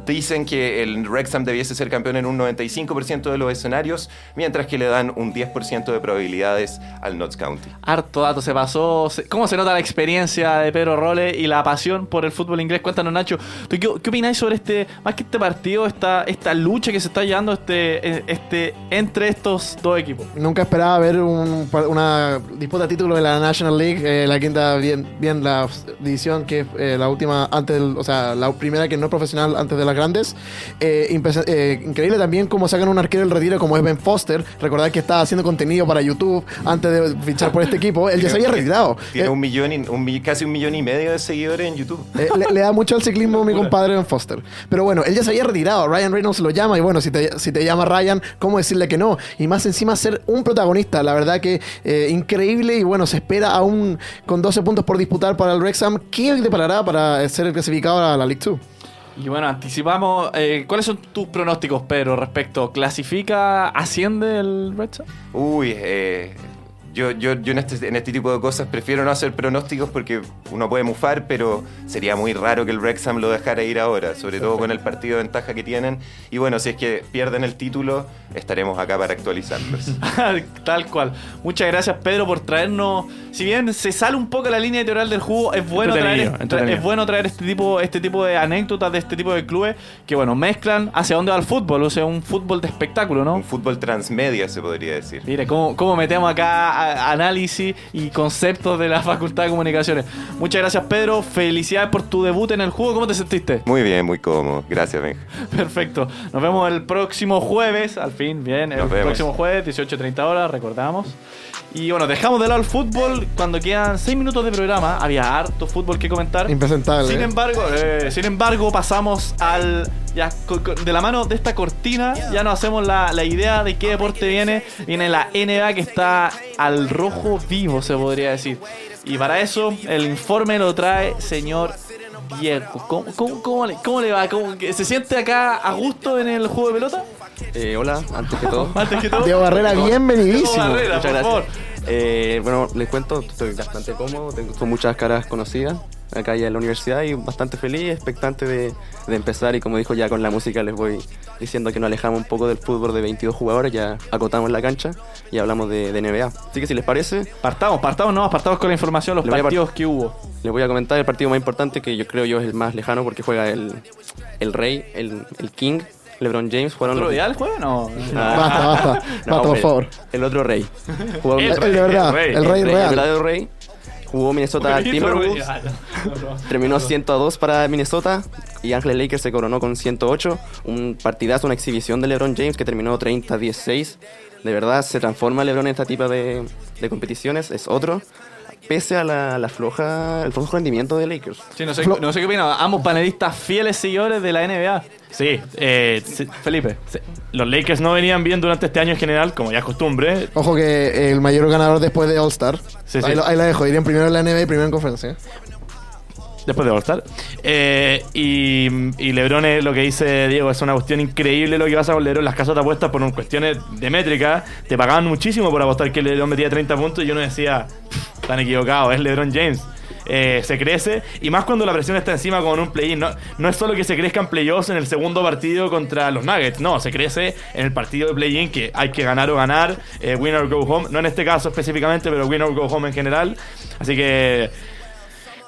dicen que el Wrexham debiese ser campeón en un 95% de los escenarios, mientras que le dan un 10% de probabilidades al Notts County. Harto dato se pasó. ¿Cómo se nota la experiencia de Pedro Role y la pasión por el fútbol inglés? Cuéntanos, Nacho. ¿tú ¿Qué, qué opináis sobre este, más que este partido, esta, esta lucha que se está llevando este, este, entre estos dos equipos? Nunca esperaba ver un- una disputa de título de la National League, eh, la quinta bien, bien la división que es eh, la última antes del, o sea, la primera que no es profesional antes de las grandes. Eh, eh, increíble también cómo sacan un arquero del retiro como es Ben Foster. Recordad que estaba haciendo contenido para YouTube antes de fichar por este equipo. Él ya se había retirado. Tiene Eh, un millón y- un casi un millón y medio de seguidores en YouTube. le, le da mucho al ciclismo mi compadre Ben Foster. Pero bueno, él ya se había retirado. Ryan Reynolds lo llama. Y bueno, si te, si te llama Ryan, ¿cómo decirle que no? Y más encima ser un protagonista. La verdad que increíble. Y bueno, se espera aún con 12 puntos por disputar para el Wrexham. ¿Qué deparará para ser clasificado a la League 2? Y bueno, anticipamos. eh, ¿Cuáles son tus pronósticos, Pedro, respecto? ¿Clasifica, asciende el Red Sox? Uy, eh, Yo, yo, yo en, este, en este tipo de cosas prefiero no hacer pronósticos porque uno puede mufar, pero sería muy raro que el Wrexham lo dejara ir ahora, sobre todo con el partido de ventaja que tienen. Y bueno, si es que pierden el título, estaremos acá para actualizarlos. Tal cual. Muchas gracias, Pedro, por traernos. Si bien se sale un poco la línea editorial del juego, es bueno traer, este- es bueno traer este tipo, este tipo de anécdotas de este tipo de clubes que, bueno, mezclan hacia dónde va el fútbol. O sea, un fútbol de espectáculo, ¿no? Un fútbol transmedia, se podría decir. Mire, cómo, cómo metemos acá a- análisis y conceptos de la Facultad de Comunicaciones. Muchas gracias, Pedro. Felicidades por tu debut en el juego. ¿Cómo te sentiste? Muy bien, muy cómodo. Gracias, Benja. Perfecto. Nos vemos el próximo jueves, al fin, bien. El Nos vemos. próximo jueves, 18.30 horas, recordamos. Y bueno, dejamos de lado el fútbol. Cuando quedan 6 minutos de programa, había harto fútbol que comentar. Impresentable. Sin embargo, eh, sin embargo, pasamos al. Ya, de la mano de esta cortina, ya nos hacemos la, la idea de qué deporte viene. Viene la NBA que está al rojo vivo, se podría decir. Y para eso, el informe lo trae señor Diego. ¿Cómo, cómo, cómo le, cómo le va? ¿Cómo que- ¿Se siente acá a gusto en el juego de pelota? Eh, hola, antes que todo. Antes que todo. Diego Barrera, Diego bienvenidísimo. Barrera, Muchas por gracias. favor. Eh, bueno, les cuento, estoy bastante cómodo, tengo muchas caras conocidas acá ya en la universidad y bastante feliz, expectante de, de empezar y como dijo ya con la música les voy diciendo que nos alejamos un poco del fútbol de 22 jugadores, ya acotamos la cancha y hablamos de, de NBA. Así que si les parece, Partamos, partamos, no, partamos con la información, los partidos que hubo. les voy a comentar el partido más importante que yo creo yo es el más lejano porque juega el, el rey, el, el king, LeBron James. Jugaron ¿Otro los- el juego? No. Ah. Basta, basta. No, basta, por favor. El otro rey. Jugaron- El, el de verdad, el rey, el rey el real. verdadero rey. Jugó Minnesota Timberwolves. Terminó 102 para Minnesota y Ángeles Lakers se coronó con 108. Un partidazo, una exhibición de LeBron James que terminó 30-16. De verdad, se transforma LeBron en esta tipo de, de competiciones. Es otro. Pese a la, la floja, el flojo rendimiento de Lakers. Sí, no sé, no sé qué opinan. Ambos panelistas fieles seguidores de la NBA. Sí, eh, sí, Felipe. sí. los Lakers no venían bien durante este año en general, como ya es costumbre. Ojo que el mayor ganador después de All-Star. Sí, ahí, lo- ahí la dejo. Irían primero en la NBA y primero en conferencia. Después de All-Star. Eh, y, y LeBron, es lo que dice Diego, es una cuestión increíble lo que pasa con LeBron. Las casas de apuestas, por cuestiones de métrica, te pagaban muchísimo por apostar que LeBron metía 30 puntos y uno decía, están equivocados, es LeBron James. Eh, se crece y más cuando la presión está encima con un play-in. No, no es solo que se crezca en playoffs en el segundo partido contra los Nuggets, no, se crece en el partido de play-in que hay que ganar o ganar, eh, win or go home, no en este caso específicamente, pero win or go home en general. Así que,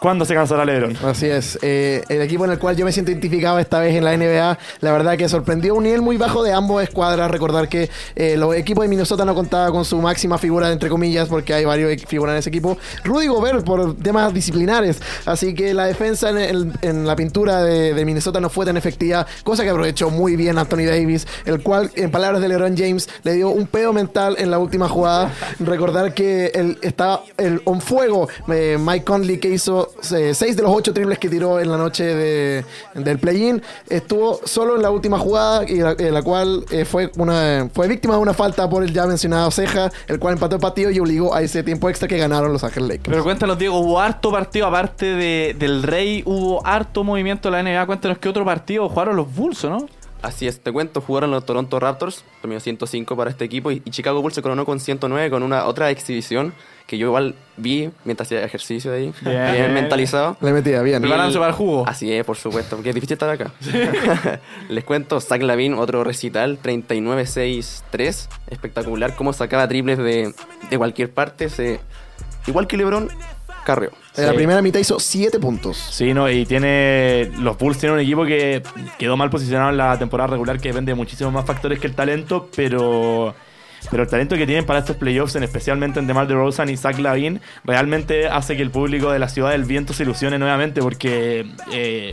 ¿cuándo se cansará LeBron? Así es. Eh, el equipo en el cual yo me siento identificado esta vez en la NBA, la verdad que sorprendió un nivel muy bajo de ambos escuadras. Recordar que eh, los equipos de Minnesota no contaban con su máxima figura, entre comillas, porque hay varios figuras en ese equipo. Rudy Gobert por temas disciplinares. Así que la defensa en, la pintura de, Minnesota no fue tan efectiva, cosa que aprovechó muy bien Anthony Davis, el cual, en palabras de LeBron James, le dio un pedo mental en la última jugada. Recordar que el, estaba el on fuego eh, Mike Conley que hizo eh, seis de los ocho triples que tiró en la noche de- del play-in. Estuvo solo en la última jugada y la, en la cual eh, fue, una, fue víctima de una falta por el ya mencionado Ceja, el cual empató el partido y obligó a ese tiempo extra que ganaron los Ángeles Lakers. Pero cuéntanos, Diego, hubo harto partido aparte de, del Rey, hubo harto movimiento en la NBA. Cuéntanos qué otro partido jugaron los Bulls, ¿o ¿no? Así es, te cuento, jugaron los Toronto Raptors, terminó 105 para este equipo y, y Chicago Bulls se coronó con 109 con una otra exhibición que yo igual vi mientras hacía ejercicio ahí, Bien. bien, mentalizado. Le metía bien. Preparándose para el jugo. Así es, por supuesto, porque es difícil estar acá. Les cuento, Zach Lavin, otro recital, 39-6-3, espectacular, cómo sacaba triples de, de cualquier parte, se, igual que LeBron, carreó. En la primera mitad hizo 7 puntos. Sí, no, y tiene. Los Bulls tienen un equipo que quedó mal posicionado en la temporada regular, que depende de muchísimos más factores que el talento, pero. Pero el talento que tienen para estos playoffs, en especialmente en DeMar DeRozan y Zach Lavin, realmente hace que el público de la Ciudad del Viento se ilusione nuevamente porque eh,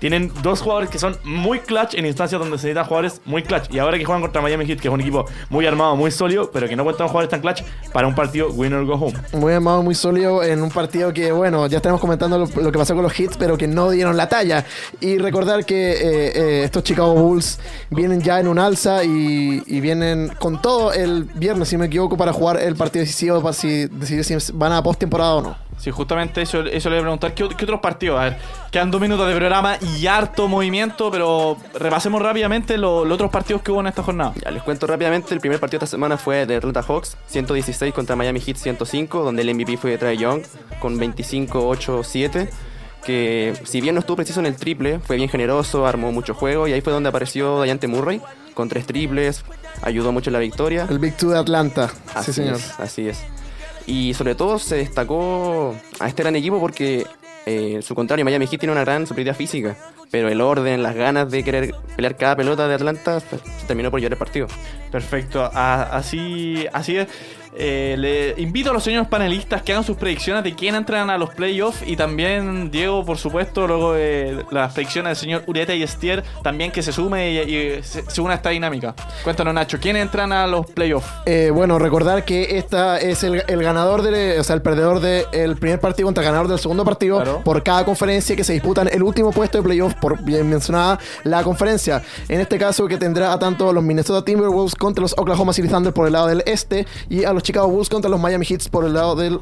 tienen dos jugadores que son muy clutch en instancias donde se necesitan jugadores muy clutch. Y ahora que juegan contra Miami Heat, que es un equipo muy armado, muy sólido, pero que no cuentan jugadores tan clutch para un partido winner go home. Muy armado, muy sólido en un partido que, bueno, ya estamos comentando lo, que pasó con los hits, pero que no dieron la talla. Y recordar que eh, eh, estos Chicago Bulls vienen ya en un alza y, vienen con todo el viernes, si me equivoco, para jugar el partido decisivo para si, decidir si van a postemporada o no. Sí, justamente eso, eso le voy a preguntar. ¿Qué, qué otros partidos? A ver, quedan dos minutos de programa y harto movimiento, pero repasemos rápidamente lo- los otros partidos que hubo en esta jornada. Ya, les cuento rápidamente, el primer partido de esta semana fue de Atlanta Hawks, 116 contra Miami Heat 105, donde el MVP fue Trae Young con 25-8-7, que si bien no estuvo preciso en el triple, fue bien generoso, armó mucho juego y ahí fue donde apareció Dayante Murray con tres triples, ayudó mucho en la victoria. El Big Two de Atlanta. Así sí, señor. es, así es. Y sobre todo se destacó a este gran equipo porque, eh, su contrario, Miami Heat tiene una gran superioridad física, pero el orden, las ganas de querer pelear cada pelota de Atlanta, pues, se terminó por llevar el partido. Perfecto, así, así es. Eh, le invito a los señores panelistas que hagan sus predicciones de quién entran a los playoffs y también Diego, por supuesto, luego de las predicciones del señor Urieta y Estier, también que se sume y, y se, se una a esta dinámica. Cuéntanos, Nacho, ¿quién entran a los playoffs? Eh, bueno, recordar que esta es el, el ganador, de, o sea, el perdedor del primer partido contra el ganador del segundo partido Claro. por cada conferencia que se disputan el último puesto de playoff por bien mencionada la conferencia. En este caso que tendrá a tanto los Minnesota Timberwolves contra los Oklahoma City Thunder por el lado del este y a los Chicago Bulls contra los Miami Heat por el lado del...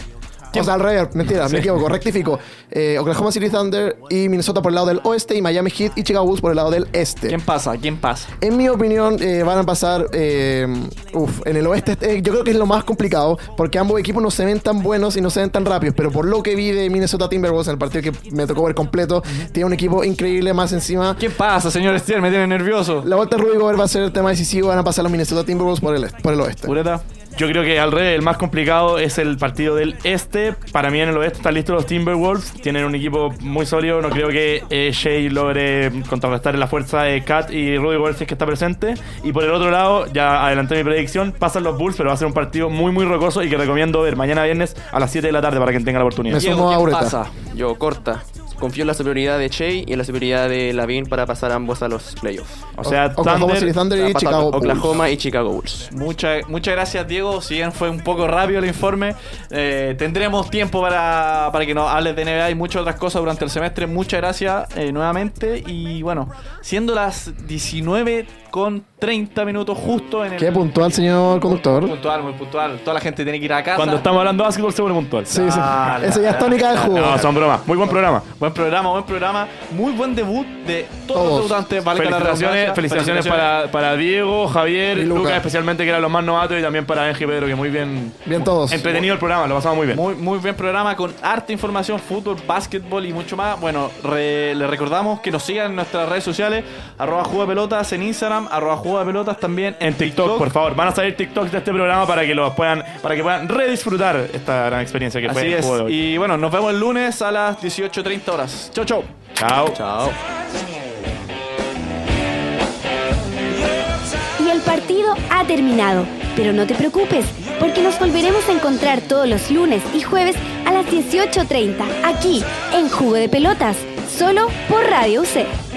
O sea, al revés, mentira, me equivoco, rectifico. Eh, Oklahoma City Thunder y Minnesota por el lado del oeste y Miami Heat y Chicago Bulls por el lado del este. ¿Quién pasa? ¿Quién pasa? En mi opinión, eh, van a pasar. eh, uf, en el oeste, eh, yo creo que es lo más complicado. Porque ambos equipos no se ven tan buenos y no se ven tan rápidos. Pero por lo que vi de Minnesota Timberwolves en el partido que me tocó ver completo, tiene un equipo increíble. Más encima, ¿Quién pasa, señor Estier? Me tiene nervioso. la vuelta de Rudy Gobert va a ser el tema decisivo. Van a pasar los Minnesota Timberwolves por el, por el oeste. Ureta. Yo creo que al revés, el más complicado es el partido del este. Para mí en el oeste están listos los Timberwolves. Tienen un equipo muy sólido. No creo que eh, Shea logre contrarrestar la fuerza de Kat y Rudy Gobert si es que está presente. Y por el otro lado, ya adelanté mi predicción, pasan los Bulls, pero va a ser un partido muy muy rocoso y que recomiendo ver mañana viernes a las 7 de la tarde para quien tenga la oportunidad. Me sumo a. Yo corta. Confío en la superioridad de Shea y en la superioridad de Lavin para pasar ambos a los playoffs. O sea, Oklahoma Thunder, Thunder y Chicago Bulls. Oklahoma y Chicago Bulls. Muchas muchas gracias, Diego. Si bien fue un poco rápido el informe, eh, tendremos tiempo para, para que nos hables de NBA y muchas otras cosas durante el semestre. Muchas gracias eh, nuevamente. Y bueno, siendo las 19 con 30 minutos justo en el. Qué puntual, señor conductor. puntual, muy puntual. Toda la gente tiene que ir a casa. cuando estamos hablando de básquetbol se pone puntual. Sí, sí. Ah, Eso ya es tónica del juego. No, son bromas. Muy buen programa. Buen programa, buen programa. Muy buen debut de todos, Todos. los debutantes. valga la Felicitaciones, felicitaciones para, para Diego, Javier, Lucas. Especialmente que eran los más novatos, y también para Benji y Pedro, que muy bien. Bien todos. Entretenido el programa, lo pasamos muy bien. Muy, muy bien programa con harta información, fútbol, básquetbol y mucho más. Bueno, re- les recordamos que nos sigan en nuestras redes sociales, arroba juego de pelotas en Instagram, arroba juego de pelotas también En TikTok, por favor, van a salir TikToks de este programa para que los puedan, para que puedan redisfrutar esta gran experiencia que fue Así el es. juego de hoy. Y bueno, nos vemos el lunes a las 18.30 horas. Chau, chau. Chao. Chao. Y el partido ha terminado. Pero no te preocupes, porque nos volveremos a encontrar todos los lunes y jueves a las 18.30, aquí, en Jugo de Pelotas, solo por Radio UC.